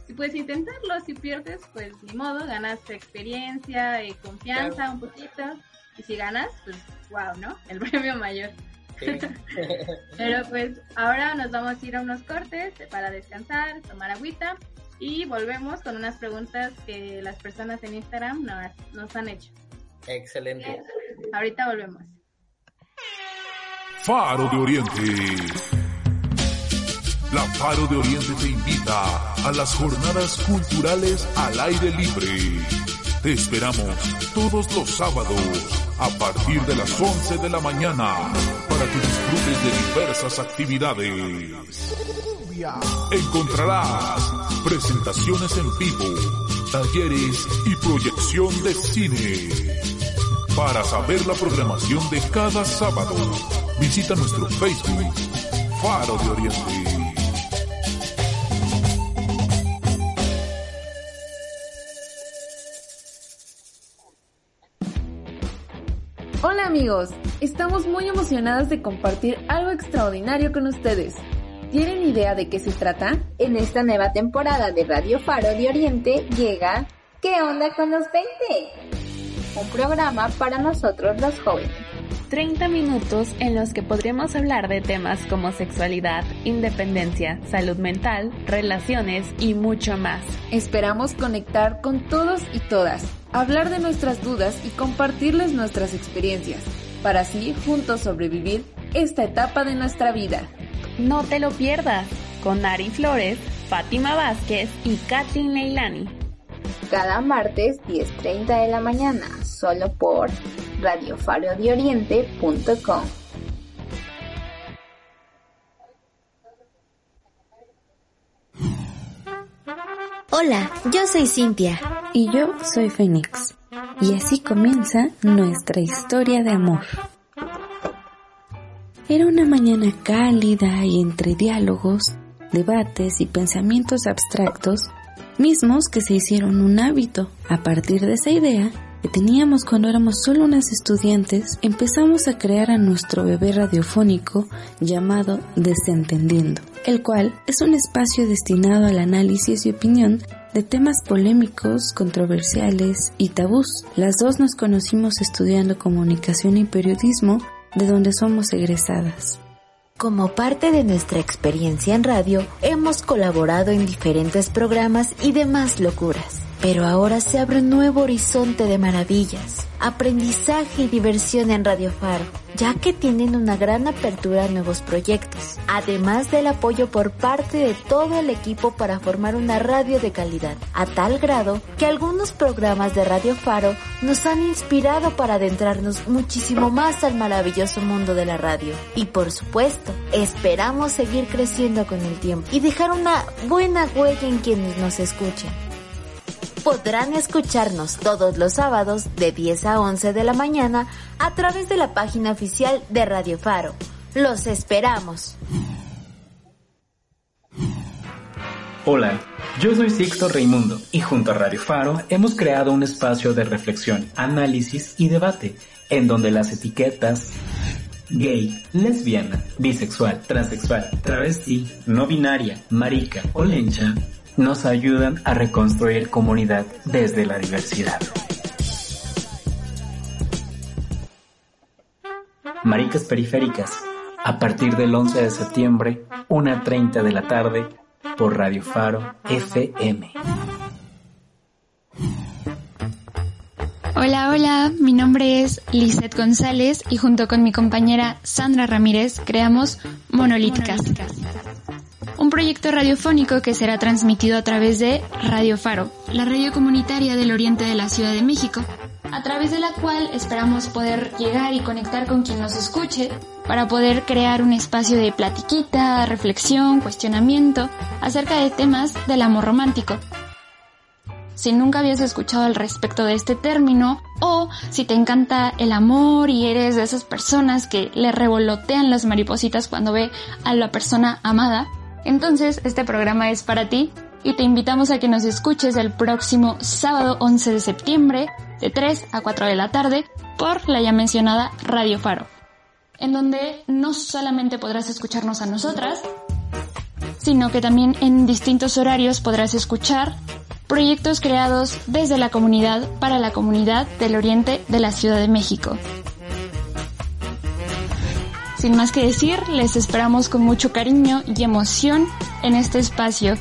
y puedes intentarlo, si pierdes, pues ni modo, ganas experiencia y confianza un poquito. Y si ganas, pues wow, ¿no? El premio mayor. Pero pues ahora nos vamos a ir a unos cortes para descansar, tomar agüita y volvemos con unas preguntas que las personas en Instagram nos, nos han hecho. Excelente. Ahorita volvemos. Faro de Oriente. La Faro de Oriente te invita a las jornadas culturales al aire libre. Te esperamos todos los sábados a partir de las 11 de la mañana para que disfrutes de diversas actividades. Encontrarás presentaciones en vivo, talleres y proyección de cine. Para saber la programación de cada sábado, visita nuestro Facebook, Faro de Oriente. Hola amigos, estamos muy emocionadas de compartir algo extraordinario con ustedes. ¿Tienen idea de qué se trata? En esta nueva temporada de Radio Faro de Oriente llega ¿Qué onda con los 20? Un programa para nosotros los jóvenes. 30 minutos en los que podremos hablar de temas como sexualidad, independencia, salud mental, relaciones y mucho más. Esperamos conectar con todos y todas, hablar de nuestras dudas y compartirles nuestras experiencias, para así juntos sobrevivir esta etapa de nuestra vida. No te lo pierdas, con Ari Flores, Fátima Vázquez y Katin Leilani. Cada martes 10.30 de la mañana, solo por radiofarodioriente.com. Hola, yo soy Cintia. Y yo soy Fénix. Y así comienza nuestra historia de amor. Era una mañana cálida y entre diálogos, debates y pensamientos abstractos, mismos que se hicieron un hábito. A partir de esa idea, que teníamos cuando éramos solo unas estudiantes, empezamos a crear a nuestro bebé radiofónico llamado Desentendiendo, el cual es un espacio destinado al análisis y opinión de temas polémicos, controversiales y tabús. Las dos nos conocimos estudiando comunicación y periodismo, de donde somos egresadas. Como parte de nuestra experiencia en radio, hemos colaborado en diferentes programas y demás locuras. Pero ahora se abre un nuevo horizonte de maravillas, aprendizaje y diversión en Radio Faro, ya que tienen una gran apertura a nuevos proyectos, además del apoyo por parte de todo el equipo para formar una radio de calidad, a tal grado que algunos programas de Radio Faro nos han inspirado para adentrarnos muchísimo más al maravilloso mundo de la radio. Y por supuesto, esperamos seguir creciendo con el tiempo y dejar una buena huella en quienes nos escuchen podrán escucharnos todos los sábados de 10 a 11 de la mañana a través de la página oficial de Radio Faro. Los esperamos. Hola, yo soy Sixto Raimundo y junto a Radio Faro hemos creado un espacio de reflexión, análisis y debate en donde las etiquetas gay, lesbiana, bisexual, transexual, travesti, no binaria, marica o lencha nos ayudan a reconstruir comunidad desde la diversidad. Maricas Periféricas, a partir del 11 de septiembre, 1.30 de la tarde, por Radio Faro FM. Hola, hola, mi nombre es Lizeth González y junto con mi compañera Sandra Ramírez creamos Monolíticas un proyecto radiofónico que será transmitido a través de Radio Faro, la radio comunitaria del oriente de la Ciudad de México, a través de la cual esperamos poder llegar y conectar con quien nos escuche para poder crear un espacio de platiquita, reflexión, cuestionamiento acerca de temas del amor romántico. Si nunca habías escuchado al respecto de este término, o si te encanta el amor y eres de esas personas que le revolotean las maripositas cuando ve a la persona amada, entonces, este programa es para ti y te invitamos a que nos escuches el próximo sábado 11 de septiembre de 3 a 4 de la tarde por la ya mencionada Radio Faro, en donde no solamente podrás escucharnos a nosotras, sino que también en distintos horarios podrás escuchar proyectos creados desde la comunidad para la comunidad del oriente de la Ciudad de México. Sin más que decir, les esperamos con mucho cariño y emoción en este espacio.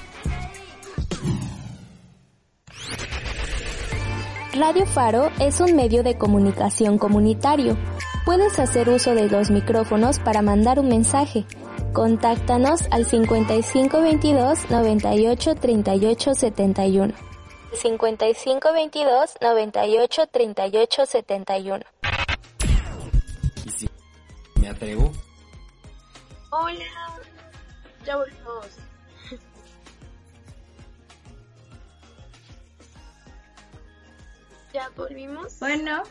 Radio Faro es un medio de comunicación comunitario. Puedes hacer uso de los micrófonos para mandar un mensaje. Contáctanos al 5522 98 38 71. 5522 98 38 71. Y me atrevo. Hola, ya volvimos. ¿Ya volvimos? Bueno,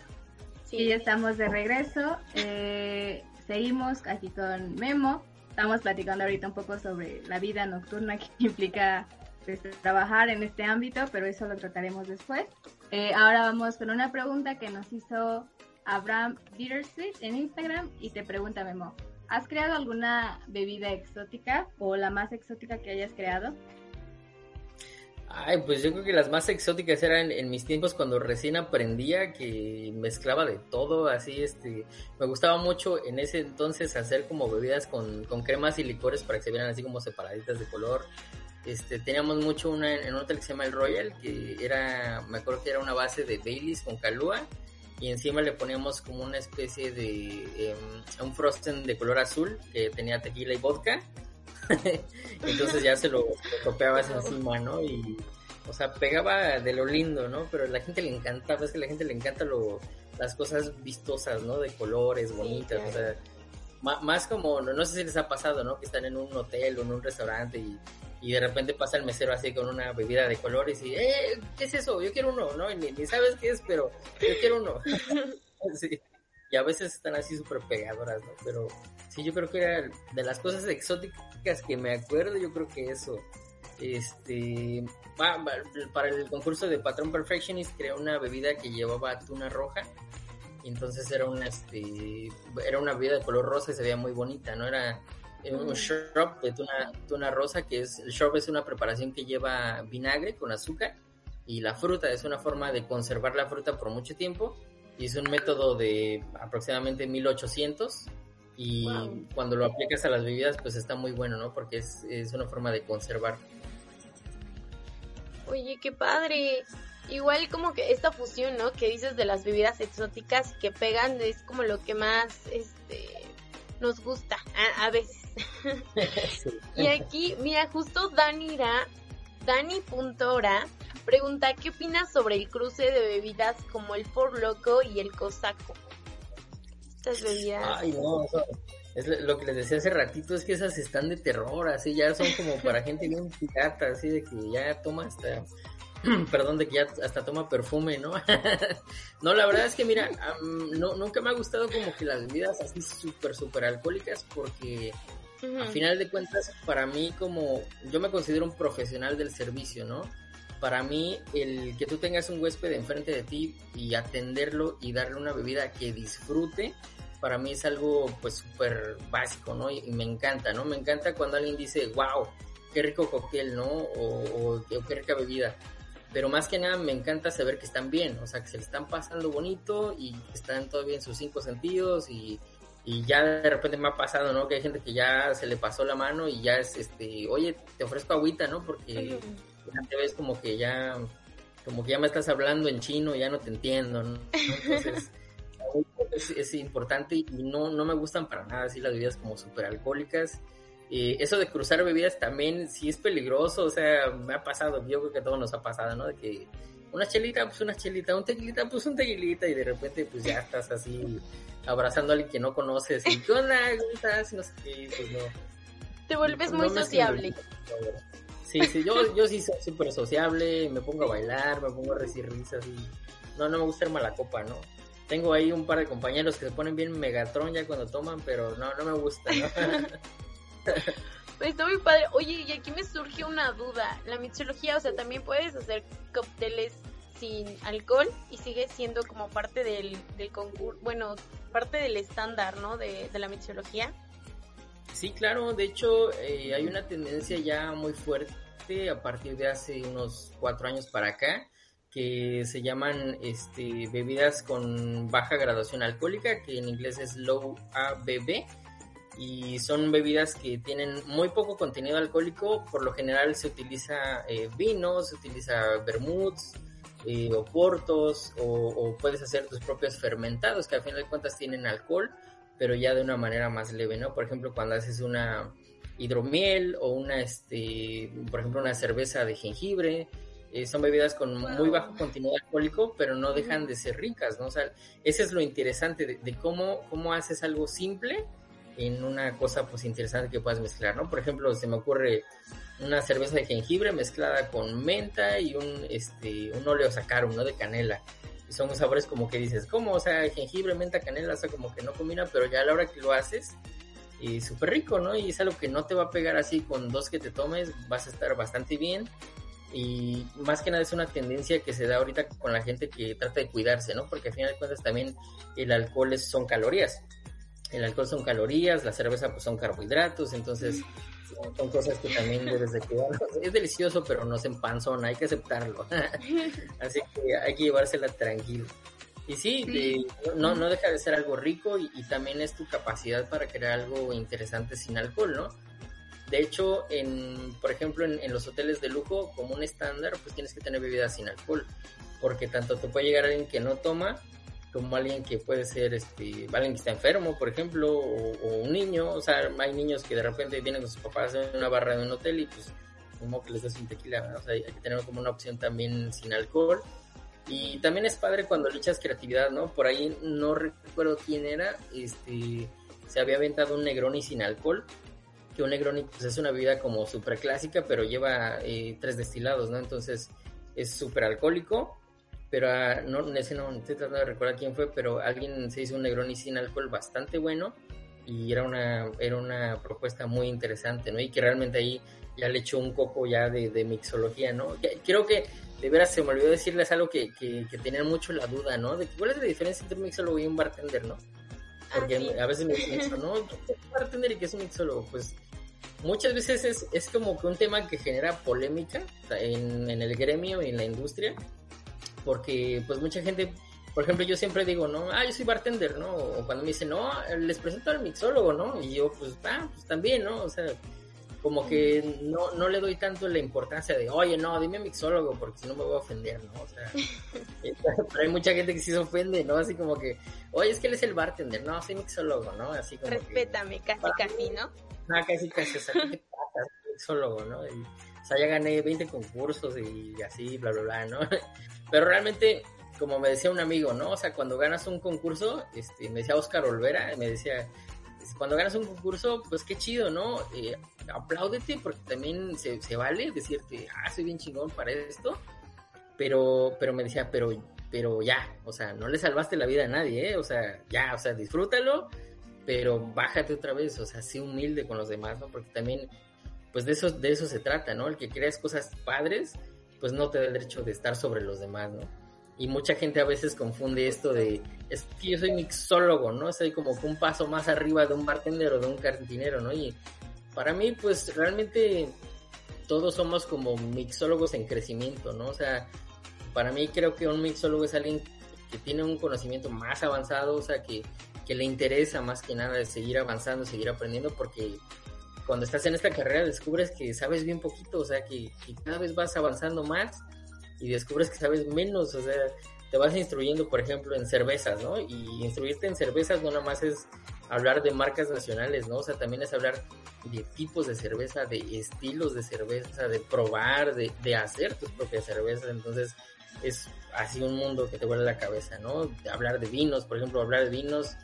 sí, ya estamos de regreso. Eh, seguimos aquí con Memo. Estamos platicando ahorita un poco sobre la vida nocturna que implica pues, trabajar en este ámbito, pero eso lo trataremos después. Eh, ahora vamos con una pregunta que nos hizo Abraham Bittersweet en Instagram y te pregunta Memo, ¿has creado alguna bebida exótica o la más exótica que hayas creado? Ay, pues yo creo que las más exóticas eran en mis tiempos cuando recién aprendía que mezclaba de todo, así, este, me gustaba mucho en ese entonces hacer como bebidas con, con cremas y licores para que se vieran así como separaditas de color. Este, teníamos mucho una en un hotel que se llama el Royal, que era, me acuerdo que era una base de Baileys con calúa y encima le poníamos como una especie de em, un frosten de color azul que tenía tequila y vodka Entonces ya se lo, copiabas encima, ¿no? Y, o sea, pegaba de lo lindo, ¿no? Pero a la gente le encantaba, es que a la gente le encanta lo, las cosas vistosas, ¿no? De colores, bonitas, o sea, más como, no, sé si les ha pasado, ¿no? Que están en un hotel o en un restaurante y, y de repente pasa el mesero así con una bebida de colores y, eh, ¿qué es eso? Yo quiero uno, ¿no? ni, ni sabes qué es, pero yo quiero uno. sí y a veces están así súper pegadoras, ¿no? Pero sí, yo creo que era de las cosas exóticas que me acuerdo, yo creo que eso. Este, para el concurso de Patrón Perfectionist creé una bebida que llevaba tuna roja. Y entonces era una, este, era una bebida de color rosa y se veía muy bonita, ¿no? Era un shrub de tuna, tuna rosa, que es, el shrub es una preparación que lleva vinagre con azúcar y la fruta es una forma de conservar la fruta por mucho tiempo y es un método de aproximadamente 1800 y cuando lo aplicas a las bebidas pues está muy bueno, ¿no? Porque es, es una forma de conservar. Oye, qué padre. Igual como que esta fusión, ¿no? Que dices de las bebidas exóticas que pegan es como lo que más este nos gusta a, veces. y aquí, mira, justo Dani Dani.ora Pregunta, ¿qué opinas sobre el cruce de bebidas como el Por Loco y el Cosaco? Estas bebidas. Ay, no, es lo que les decía hace ratito, es que esas están de terror, así ya son como para gente bien pirata, así de que ya toma hasta, perdón, de que ya hasta toma perfume, ¿no? no, la verdad es que mira, no, nunca me ha gustado como que las bebidas así súper, súper alcohólicas porque a final de cuentas, para mí como yo me considero un profesional del servicio, ¿no? para mí el que tú tengas un huésped enfrente de ti y atenderlo y darle una bebida que disfrute, para mí es algo pues súper básico, ¿no? Y, me encanta, ¿no? Me encanta cuando alguien dice, wow, qué rico cóctel, ¿no? O, qué rica bebida. Pero más que nada me encanta saber que están bien, o sea, que se le están pasando bonito y están todavía en sus cinco sentidos y, y ya de repente me ha pasado, ¿no? Que hay gente que ya se le pasó la mano y ya es, este, oye, te ofrezco agüita, ¿no? Porque ya te ves como que ya, como que ya me estás hablando en chino, ya no te entiendo, ¿no? Entonces, es, importante y no, no me gustan para nada así las bebidas como súper alcohólicas. Eh, eso de cruzar bebidas también sí es peligroso, o sea, me ha pasado, yo creo que a todos nos ha pasado, ¿no? De que una chelita, pues una chelita, un tequilita, pues un tequilita, y de repente pues ya estás así abrazando a alguien que no conoces, y ¿qué onda? ¿Cómo estás? No sé qué, pues no. Te vuelves muy sociable. Sí, sí, yo, yo sí soy súper sociable, me pongo a bailar, me pongo a recibir risas y no, no me gusta ser mala copa, ¿no? Tengo ahí un par de compañeros que se ponen bien megatron ya cuando toman, pero no, no me gusta, ¿no? Pues está muy padre. Oye, y aquí me surge una duda. La mixología, o sea, también puedes hacer cócteles sin alcohol y sigue siendo como parte del, del concurso, bueno, parte del estándar, ¿no? De, de la mixología. Sí, claro, de hecho eh, hay una tendencia ya muy fuerte a partir de hace unos cuatro años para acá que se llaman este, bebidas con baja graduación alcohólica, que en inglés es low ABV, y son bebidas que tienen muy poco contenido alcohólico, por lo general se utiliza eh, vino, se utiliza vermouth, eh, o portos, o, puedes hacer tus propios fermentados, que al final de cuentas tienen alcohol, pero ya de una manera más leve, ¿no? Por ejemplo, cuando haces una hidromiel o una, este, por ejemplo, una cerveza de jengibre, eh, son bebidas con muy bajo contenido alcohólico, pero no dejan de ser ricas, ¿no? O sea, ese es lo interesante de, cómo, cómo haces algo simple en una cosa pues interesante que puedas mezclar, ¿no? Por ejemplo, se me ocurre una cerveza de jengibre mezclada con menta y un este un óleo ¿no? De canela. Y son sabores como que dices, ¿cómo? O sea, jengibre, menta, canela, o sea, como que no combina, pero ya a la hora que lo haces, y súper rico, ¿no? Y es algo que no te va a pegar así con dos que te tomes, vas a estar bastante bien y más que nada es una tendencia que se da ahorita con la gente que trata de cuidarse, ¿no? Porque al final de cuentas también el alcohol son calorías. El alcohol son calorías, la cerveza pues son carbohidratos, entonces son cosas que también debes de cuidar. Es delicioso, pero no se empanzona, hay que aceptarlo. Así que hay que llevársela tranquilo. Y sí, no, no deja de ser algo rico y, y, también es tu capacidad para crear algo interesante sin alcohol, ¿no? De hecho, en, por ejemplo, en, los hoteles de lujo, como un estándar, pues tienes que tener bebidas sin alcohol, porque tanto te puede llegar alguien que no toma, como alguien que puede ser, este, alguien que está enfermo, por ejemplo, o, un niño, o sea, hay niños que de repente vienen con sus papás en una barra de un hotel y pues como que les das un tequila, o sea, hay que tener como una opción también sin alcohol. Y también es padre cuando le echas creatividad, ¿no? Por ahí no recuerdo quién era, este, se había aventado un Negroni sin alcohol, que un Negroni pues, es una bebida como súper clásica, pero lleva eh, tres destilados, ¿no? Entonces es súper alcohólico, pero uh, no, ese no estoy tratando de recordar quién fue, pero alguien se hizo un Negroni sin alcohol bastante bueno y era una, era una propuesta muy interesante, ¿no? Y que realmente ahí ya le echó un coco ya de, mixología, ¿no? Creo que de veras se me olvidó decirles algo que, que, que tenían mucho la duda, ¿no? De cuál es la diferencia entre un mixólogo y un bartender, ¿no? Porque ah, a veces me dicen ¿no? ¿Qué es un bartender y qué es un mixólogo? Pues muchas veces es, es como que un tema que genera polémica en, en, el gremio y en la industria, porque pues mucha gente, por ejemplo, yo siempre digo, ¿no? Ah, yo soy bartender, ¿no? O cuando me dicen, no, les presento al mixólogo, ¿no? Y yo, pues, ah, pues también, ¿no? O sea, como que no, no le doy tanto la importancia de, oye, no, dime mixólogo, porque si no me voy a ofender, ¿no? O sea, pero hay mucha gente que sí se ofende, ¿no? Así como que, oye, es que él es el bartender, no, soy mixólogo, ¿no? Así como Respétame, casi, casi, ¿no? Ah, casi, casi, o sea, ¿qué pasa? Mixólogo, ¿no? Y, o sea, ya gané 20 concursos y así, bla, bla, bla, ¿no? Pero realmente, como me decía un amigo, ¿no? O sea, cuando ganas un concurso, este, me decía Oscar Olvera, me decía, cuando ganas un concurso, pues qué chido, ¿no? Eh, apláudete porque también se, se, vale decirte, ah, soy bien chingón para esto. Pero, pero me decía, pero, pero ya, o sea, no le salvaste la vida a nadie, ¿eh? O sea, ya, o sea, disfrútalo, pero bájate otra vez, o sea, sé humilde con los demás, ¿no? Porque también, pues de eso, de eso se trata, ¿no? El que creas cosas padres, pues no te da el derecho de estar sobre los demás, ¿no? Y mucha gente a veces confunde esto de, es que yo soy mixólogo, ¿no? Soy como un paso más arriba de un bartender o de un cantinero, ¿no? Y para mí, pues realmente todos somos como mixólogos en crecimiento, ¿no? O sea, para mí creo que un mixólogo es alguien que tiene un conocimiento más avanzado, o sea, que, que le interesa más que nada seguir avanzando, seguir aprendiendo, porque cuando estás en esta carrera descubres que sabes bien poquito, o sea, que, cada vez vas avanzando más y descubres que sabes menos, o sea, te vas instruyendo, por ejemplo, en cervezas, ¿no? Y instruirte en cervezas no nada más es hablar de marcas nacionales, ¿no? O sea, también es hablar de tipos de cerveza, de estilos de cerveza, de probar, de, de hacer tus propias cervezas. Entonces, es así un mundo que te vuelve la cabeza, ¿no? Hablar de vinos, por ejemplo, hablar de vinos,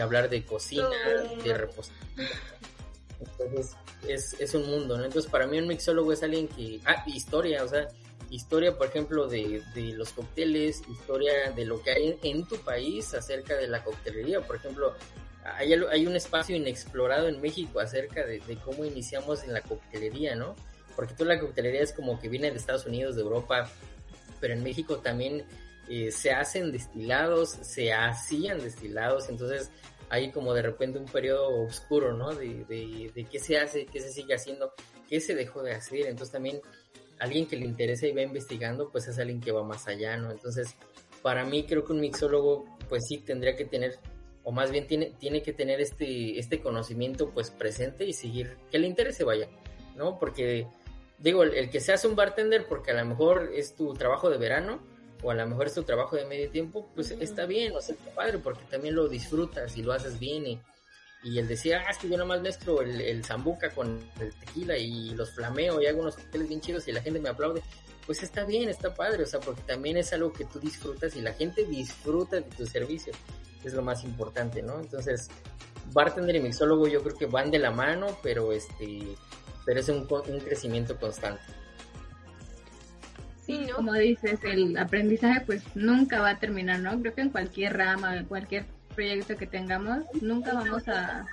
hablar de cocina, de repostería. Entonces, es, es un mundo, ¿no? Entonces, para mí un mixólogo es alguien que... Ah, historia, o sea, historia, por ejemplo, de, de, los cócteles, historia de lo que hay en, tu país acerca de la coctelería. Por ejemplo, hay, hay un espacio inexplorado en México acerca de, cómo iniciamos en la coctelería, ¿no? Porque toda la coctelería es como que viene de Estados Unidos, de Europa, pero en México también eh, se hacen destilados, se hacían destilados, entonces hay como de repente un periodo oscuro, ¿no? De, de, de qué se hace, qué se sigue haciendo, qué se dejó de hacer. Entonces también alguien que le interesa y va investigando, pues es alguien que va más allá, ¿no? Entonces, para mí creo que un mixólogo, pues sí, tendría que tener, o más bien tiene, tiene que tener este, este conocimiento pues presente y seguir, que le interese, vaya, ¿no? Porque, digo, el, que se hace un bartender, porque a lo mejor es tu trabajo de verano, o a lo mejor es tu trabajo de medio tiempo, pues está bien, o sea, está padre porque también lo disfrutas y lo haces bien y, y el decir, ah, es que yo nomás mezclo el, el zambuca con el tequila y los flameo y hago unos cócteles bien chidos y la gente me aplaude, pues está bien, está padre, o sea, porque también es algo que tú disfrutas y la gente disfruta de tu servicio, es lo más importante, ¿no? Entonces, bartender y mixólogo yo creo que van de la mano, pero este, pero es un, un crecimiento constante. Sí, como dices, el aprendizaje pues nunca va a terminar, ¿no? Creo que en cualquier rama, en cualquier proyecto que tengamos, nunca vamos a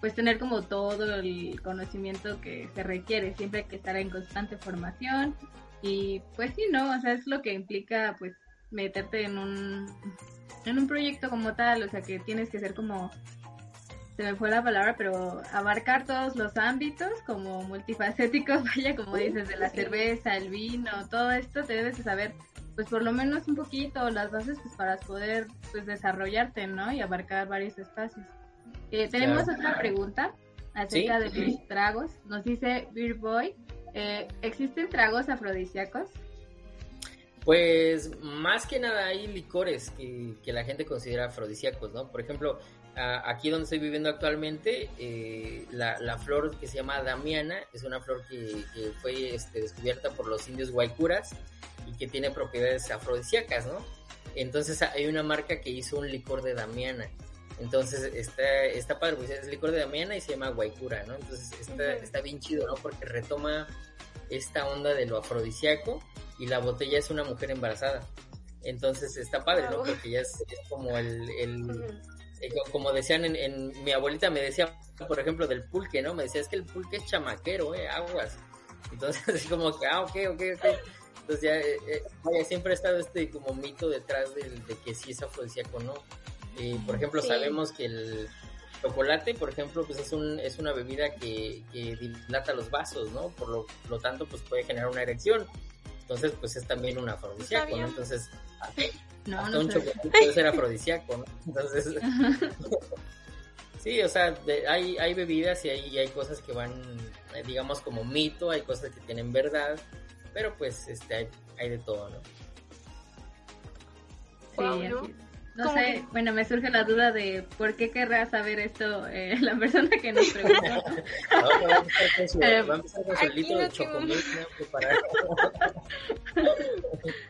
pues tener como todo el conocimiento que se requiere, siempre hay que estar en constante formación y pues sí, ¿no? O sea, es lo que implica pues meterte en un en un proyecto como tal, o sea, que tienes que ser como se me fue la palabra, pero abarcar todos los ámbitos como multifacéticos, vaya, como dices, de la cerveza, el vino, todo esto, te debes de saber, pues por lo menos un poquito las bases pues para poder pues desarrollarte, ¿no? Y abarcar varios espacios. Eh, tenemos otra pregunta acerca de los tragos. Nos dice Beer Boy, eh, ¿existen tragos afrodisíacos? Pues más que nada hay licores que, que la gente considera afrodisíacos, ¿no? Por ejemplo, aquí donde estoy viviendo actualmente, eh, la, flor que se llama Damiana es una flor que, fue este, descubierta por los indios guaycuras y que tiene propiedades afrodisíacas, ¿no? Entonces hay una marca que hizo un licor de Damiana. Entonces está, está padre, pues es licor de Damiana y se llama guaycura, ¿no? Entonces está, está bien chido, ¿no? Porque retoma esta onda de lo afrodisíaco y la botella es una mujer embarazada. Entonces está padre, ¿no? Porque ya es, como el, como decían en, mi abuelita me decía por ejemplo del pulque no me decía es que el pulque es chamaquero eh aguas entonces así como que ah ok ok ok entonces ya eh, eh siempre ha estado este como mito detrás de, de que sí es afrodisíaco no por ejemplo sabemos que el chocolate por ejemplo pues es un es una bebida que, que dilata los vasos no por lo, lo tanto pues puede generar una erección. Entonces pues es también un afrodisíaco ¿no? entonces no, Hasta un chocolate puede ser afrodisíaco, ¿no? Entonces, sí, o sea, hay, hay bebidas y hay, hay cosas que van, eh, digamos, como mito, hay cosas que tienen verdad, pero pues este hay, hay de todo, ¿no? Sí, ¿no? sé, bueno, me surge la duda de por qué querrá saber esto eh, la persona que nos preguntó. Ahora va a empezar con su, litro de chocolate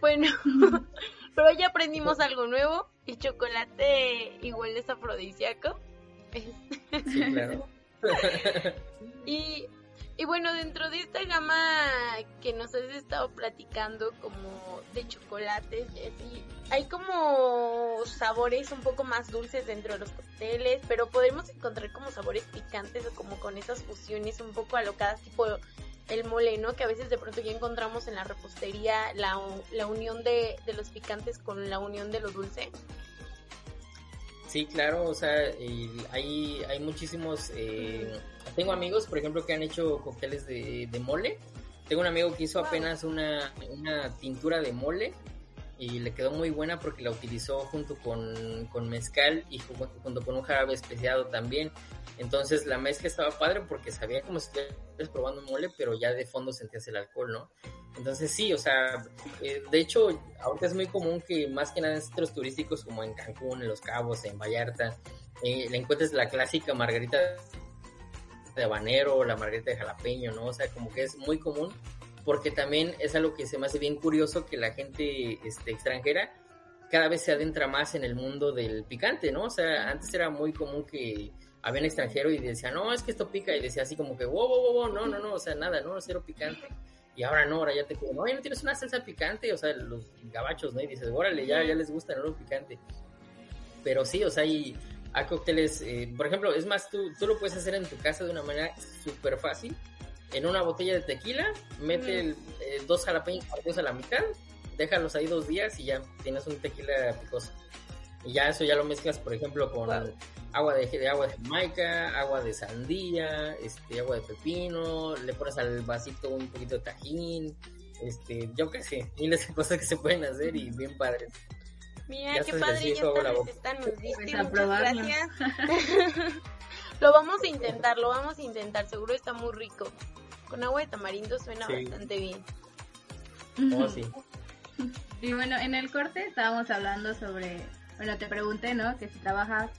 bueno, pero ya aprendimos algo nuevo. El chocolate igual es afrodisíaco. Sí, claro. y, y bueno, dentro de esta gama que nos has estado platicando como de chocolates, hay como sabores un poco más dulces dentro de los cócteles, pero podemos encontrar como sabores picantes o como con esas fusiones un poco alocadas, tipo el mole, ¿no? Que a veces de pronto ya encontramos en la repostería la, la unión de, de los picantes con la unión de lo dulce. Sí, claro, o sea, hay, hay muchísimos... Eh, tengo amigos, por ejemplo, que han hecho cócteles de, de mole. Tengo un amigo que hizo apenas una, una tintura de mole y le quedó muy buena porque la utilizó junto con, con mezcal y junto con un jarabe especiado también. Entonces la mezcla estaba padre porque sabía como si estuvieras probando mole, pero ya de fondo sentías el alcohol, ¿no? Entonces sí, o sea, eh, de hecho, ahorita es muy común que más que nada en centros turísticos como en Cancún, en Los Cabos, en Vallarta, eh, le encuentres la clásica margarita de habanero, la margarita de jalapeño, ¿no? O sea, como que es muy común porque también es algo que se me hace bien curioso que la gente este, extranjera cada vez se adentra más en el mundo del picante, ¿no? O sea, antes era muy común que había un extranjero y decía, no, es que esto pica, y decía así como que, wow, wow, wow, no, no, no, o sea, nada, no, cero picante. Y ahora no, ahora ya te no, ya no tienes una salsa picante, o sea, los gabachos, ¿no? Y dices, órale, ya, ya les gusta, ¿no? Lo picante. Pero sí, o sea, hay, hay cócteles, eh, por ejemplo, es más, tú, tú lo puedes hacer en tu casa de una manera súper fácil. En una botella de tequila, mete eh, dos jalapeños partidos a la mitad, déjalos ahí dos días y ya tienes un tequila picoso. Y ya eso ya lo mezclas, por ejemplo, con agua de, de, agua de Jamaica, agua de sandía, este, agua de pepino, le pones al vasito un poquito de tajín, este, yo qué sé, miles de cosas que se pueden hacer y bien padres. Mira, qué padre, ya están nos diste, muchas gracias. lo vamos a intentar, lo vamos a intentar, seguro está muy rico. Con agua de tamarindo suena bastante bien. Oh, sí. Y bueno, en el corte estábamos hablando sobre, bueno, te pregunté, ¿no? Que si trabajas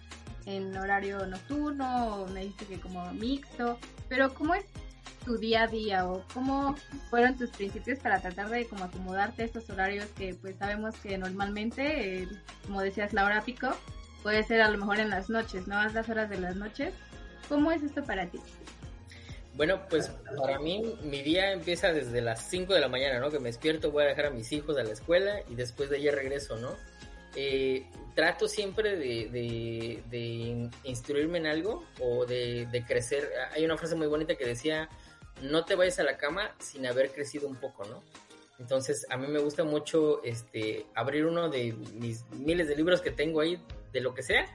en horario nocturno o me dijiste que como mixto, pero ¿cómo es tu día a día o cómo fueron tus principios para tratar de como acomodarte a estos horarios que pues sabemos que normalmente, eh, como decías, la hora pico puede ser a lo mejor en las noches, ¿no? A las horas de las noches. ¿Cómo es esto para ti? Bueno, pues para mí mi día empieza desde las 5 de la mañana, ¿no? Que me despierto, voy a dejar a mis hijos a la escuela y después de ahí regreso, ¿no? Eh, trato siempre de, de, instruirme en algo o de, de, crecer. Hay una frase muy bonita que decía, no te vayas a la cama sin haber crecido un poco, ¿no? Entonces, a mí me gusta mucho este, abrir uno de mis miles de libros que tengo ahí, de lo que sea,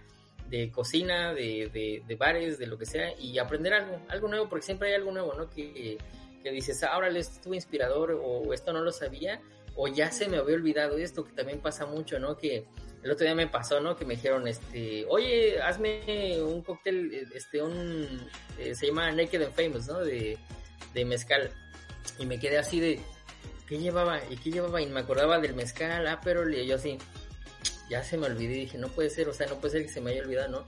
de cocina, de, de, bares, de lo que sea, y aprender algo, algo nuevo, porque siempre hay algo nuevo, ¿no? Que, que dices, ahora esto estuvo inspirador, o esto no lo sabía, o ya se me había olvidado esto, que también pasa mucho, ¿no? Que el otro día me pasó, ¿no? Que me dijeron, este, oye, hazme un cóctel, este, un, eh, se llama Naked and Famous, ¿no? De, de mezcal. Y me quedé así de, ¿qué llevaba? ¿Y qué llevaba? Y me acordaba del mezcal, ah, pero yo así, ya se me olvidé, dije, no puede ser, o sea, no puede ser que se me haya olvidado, ¿no?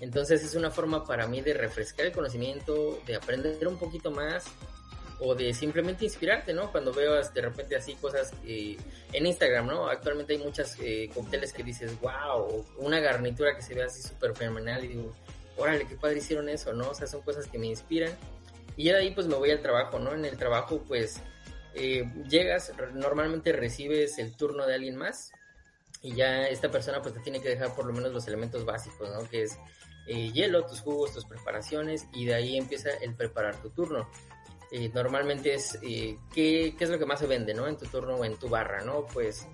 Entonces es una forma para mí de refrescar el conocimiento, de aprender un poquito más o de simplemente inspirarte, ¿no? Cuando veas de repente así cosas eh, en Instagram, ¿no? Actualmente hay muchas eh, cócteles que dices, wow, una garnitura que se ve así súper fenomenal y digo, órale, qué padre hicieron eso, ¿no? O sea, son cosas que me inspiran y de ahí pues me voy al trabajo, ¿no? En el trabajo pues eh, llegas, normalmente recibes el turno de alguien más y ya esta persona pues te tiene que dejar por lo menos los elementos básicos, ¿no? Que es eh, hielo, tus jugos, tus preparaciones y de ahí empieza el preparar tu turno. Eh, normalmente es ¿qué, qué, es lo que más se vende, ¿no? En tu turno o en tu barra, ¿no? Pues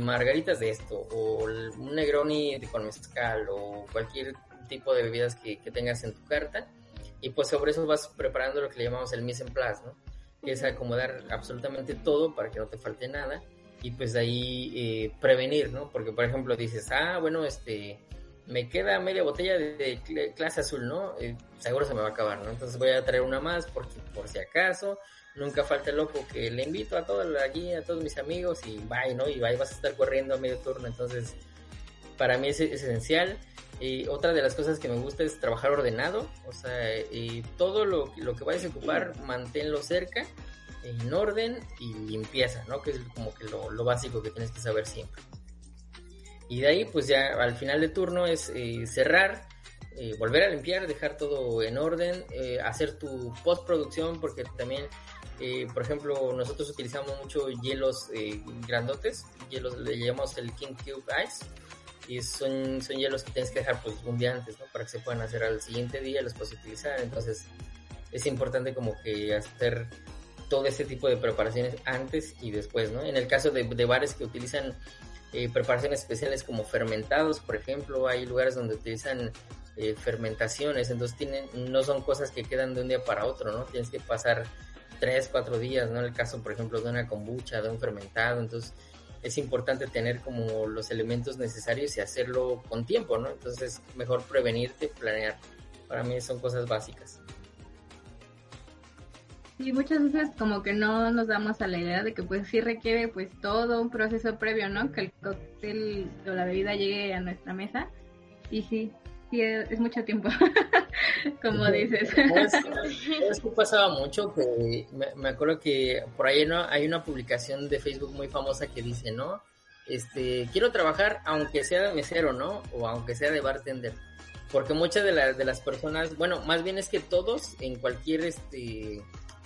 margaritas de esto o un Negroni con mezcal o cualquier tipo de bebidas que, que tengas en tu carta y pues sobre eso vas preparando lo que le llamamos el mise en place, ¿no? Que es acomodar absolutamente todo para que no te falte nada y pues de ahí eh, prevenir, ¿no? Porque por ejemplo dices, ah, bueno, este, me queda media botella de, clase azul, ¿no? Eh, seguro se me va a acabar, ¿no? Entonces voy a traer una más porque por si acaso, nunca falta el loco que le invito a todos allí, a todos mis amigos y bye, ¿no? Y vas a estar corriendo a medio turno, entonces para mí es, es esencial. Y otra de las cosas que me gusta es trabajar ordenado, o sea, y todo lo, lo que vayas a ocupar, manténlo cerca, en orden y limpieza, ¿no? Que es como que lo, lo básico que tienes que saber siempre. Y de ahí, pues ya al final de turno es eh, cerrar, eh, volver a limpiar, dejar todo en orden, eh, hacer tu postproducción, porque también, por ejemplo, nosotros utilizamos mucho hielos grandotes, hielos le llamamos el King Cube Ice y son, son hielos que tienes que dejar pues un día antes, ¿no? Para que se puedan hacer al siguiente día, los puedes utilizar, entonces es importante como que hacer todo este tipo de preparaciones antes y después, ¿no? En el caso de, de bares que utilizan eh, preparaciones especiales como fermentados, por ejemplo, hay lugares donde utilizan eh, fermentaciones, entonces tienen, no son cosas que quedan de un día para otro, ¿no? Tienes que pasar tres, cuatro días, ¿no? En el caso, por ejemplo, de una kombucha, de un fermentado, entonces es importante tener como los elementos necesarios y hacerlo con tiempo, ¿no? Entonces, mejor prevenirte, planear. Para mí son cosas básicas. Y muchas veces como que no nos damos a la idea de que pues sí requiere pues todo un proceso previo, ¿no? Que el cóctel o la bebida llegue a nuestra mesa. Y sí, sí, es mucho tiempo, como dices. Eso pasaba mucho, que me, acuerdo que por ahí ¿no? hay una publicación de Facebook muy famosa que dice, ¿no? Este, quiero trabajar aunque sea de mesero, ¿no? O aunque sea de bartender. Porque muchas de, las de las personas, bueno, más bien es que todos en cualquier este,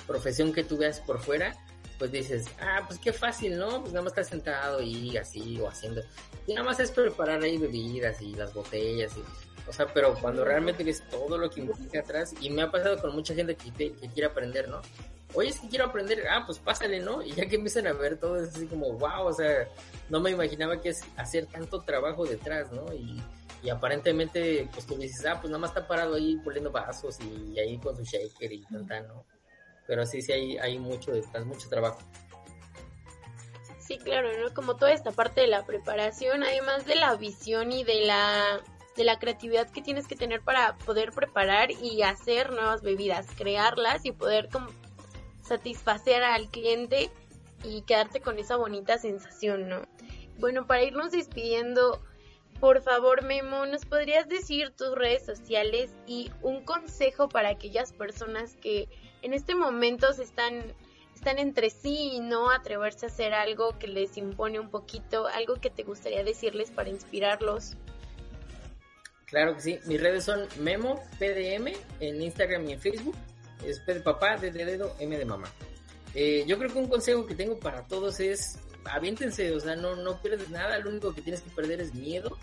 profesión que tú veas por fuera, pues dices, ah, pues qué fácil, ¿no? Pues nada más estás sentado y así o haciendo. Y nada más es preparar ahí bebidas y las botellas y o sea, pero cuando realmente ves todo lo que implica atrás, y me ha pasado con mucha gente que, que quiere aprender, ¿no? Oye, es que quiero aprender, ah, pues pásale, ¿no? Y ya que empiezan a ver todo, es así como, wow, o sea, no me imaginaba que es hacer tanto trabajo detrás, ¿no? Y, y aparentemente, pues tú dices, ah, pues nada más está parado ahí poniendo vasos y, ahí con su shaker y tal, ¿no? Pero sí, sí, hay, hay mucho detrás, mucho trabajo. Sí, claro, ¿no? Como toda esta parte de la preparación, además de la visión y de la de la creatividad que tienes que tener para poder preparar y hacer nuevas bebidas, crearlas y poder como satisfacer al cliente. y quedarte con esa bonita sensación, ¿no? Bueno, para irnos despidiendo, por favor, Memo, ¿nos podrías decir tus redes sociales y un consejo para aquellas personas que en este momento se están, están entre sí y no atreverse a hacer algo que les impone un poquito, algo que te gustaría decirles para inspirarlos? Claro que sí, mis redes son Memo PDM en Instagram y en Facebook, es P de papá, D de dedo, M de mamá. Eh, yo creo que un consejo que tengo para todos es aviéntense, o sea, no, no pierdes nada, lo único que tienes que perder es miedo.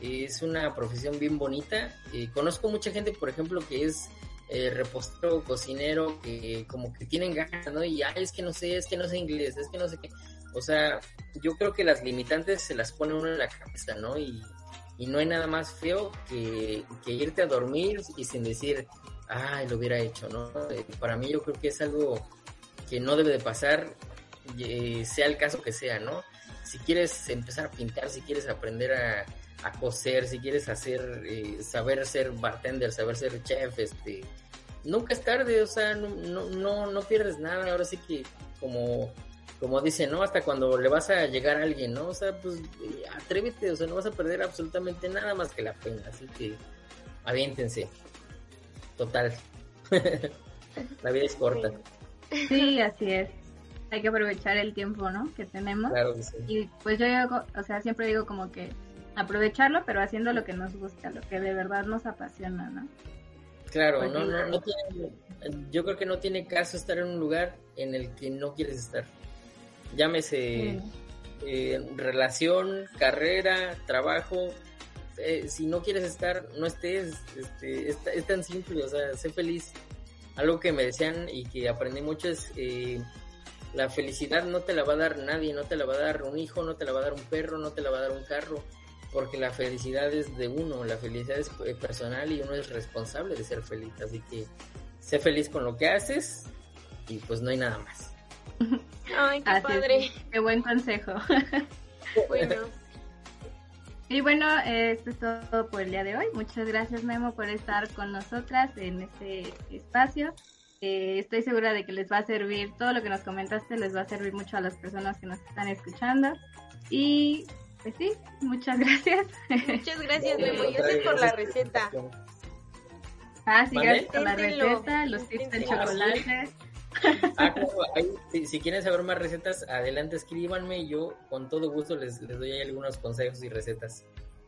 es una profesión bien bonita. Eh, conozco mucha gente, por ejemplo, que es eh, repostero, cocinero, que como que tienen ganas, ¿no? Y ay, es que no sé, es que no sé inglés, es que no sé qué. O sea, yo creo que las limitantes se las pone uno en la cabeza, ¿no? Y, y no hay nada más feo que, que, irte a dormir y sin decir, ay, lo hubiera hecho, ¿no? Eh, para mí yo creo que es algo que no debe de pasar, eh, sea el caso que sea, ¿no? Si quieres empezar a pintar, si quieres aprender a, a coser, si quieres hacer, eh, saber ser bartender, saber ser chef, este, nunca es tarde, o sea, no, no, no, no pierdes nada, ahora sí que como como dice, ¿no? Hasta cuando le vas a llegar a alguien, ¿no? O sea, pues atrévete, o sea, no vas a perder absolutamente nada más que la pena, así que aviéntense. Total. la vida es corta. Sí, así es. Hay que aprovechar el tiempo, ¿no? Que tenemos. Claro que sí. Y pues yo, o sea, siempre digo como que aprovecharlo, pero haciendo lo que nos gusta, lo que de verdad nos apasiona, ¿no? Claro, pues no, no, no tiene, yo creo que no tiene caso estar en un lugar en el que no quieres estar llámese eh, relación, carrera, trabajo. Eh, si no quieres estar, no estés, este, es, tan simple, o sea, sé feliz. Algo que me decían y que aprendí mucho es, eh, la felicidad no te la va a dar nadie, no te la va a dar un hijo, no te la va a dar un perro, no te la va a dar un carro, porque la felicidad es de uno, la felicidad es personal y uno es responsable de ser feliz, así que sé feliz con lo que haces y pues no hay nada más. Ay, qué padre. Qué buen consejo. Bueno. Y bueno, esto es todo por el día de hoy. Muchas gracias Memo por estar con nosotras en este espacio. Eh, estoy segura de que les va a servir, todo lo que nos comentaste les va a servir mucho a las personas que nos están escuchando. Y pues sí, muchas gracias. Muchas gracias Memo, y gracias por la receta. Ah, sí, gracias por la receta, los tips de chocolate. Ah, si, quieren saber más recetas, adelante escríbanme. Yo con todo gusto les, les doy algunos consejos y recetas.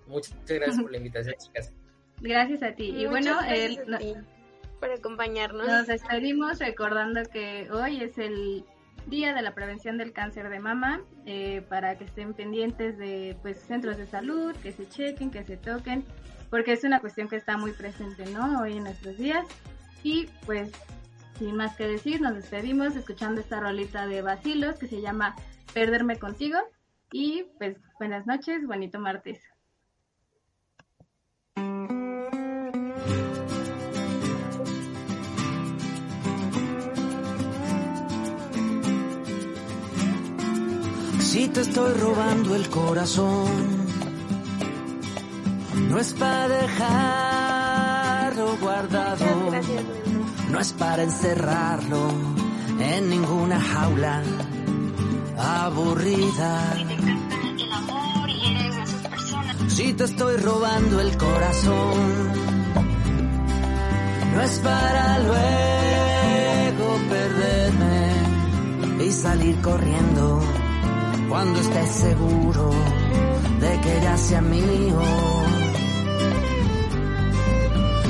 Muchas gracias por la invitación, chicas. Gracias a ti. Y bueno, por acompañarnos. Nos despedimos recordando que hoy es el Día de la Prevención del Cáncer de Mama, eh, para que estén pendientes de pues centros de salud, que se chequen, que se toquen, porque es una cuestión que está muy presente, ¿no? Hoy en nuestros días. Y pues sin más que decir, nos despedimos escuchando esta rolita de Basilos que se llama Perderme contigo. Y pues buenas noches, bonito martes. Si te estoy robando el corazón, no es para dejarlo guardado. No es para encerrarlo en ninguna jaula aburrida. Si te estoy robando el corazón, no es para luego perderme y salir corriendo cuando estés seguro de que ya sea mío.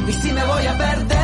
Y si me voy a perder,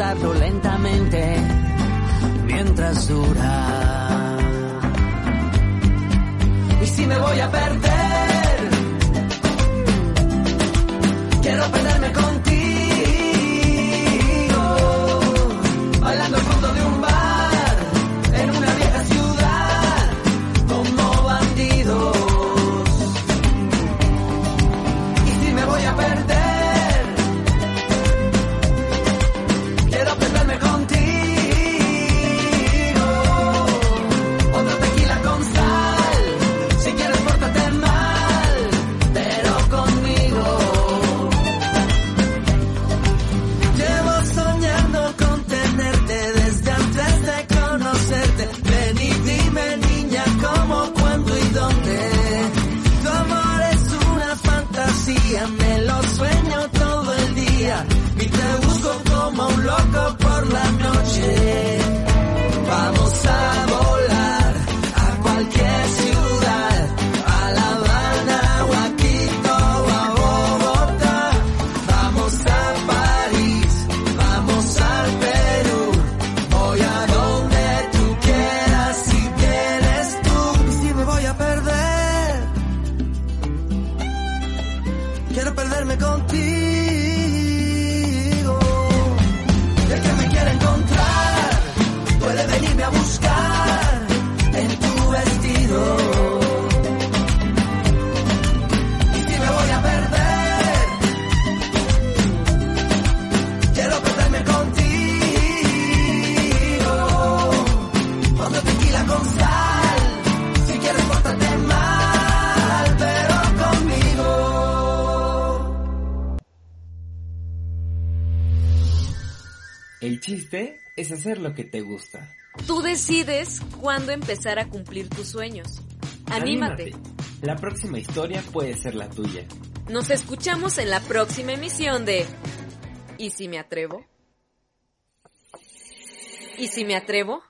lentamente mientras dura. Y si me voy a perder, quiero perderme contigo. Hacer lo que te gusta. Tú decides cuándo empezar a cumplir tus sueños. Anímate. La próxima historia puede ser la tuya. Nos escuchamos en la próxima emisión de ¿Y si me atrevo? ¿Y si me atrevo?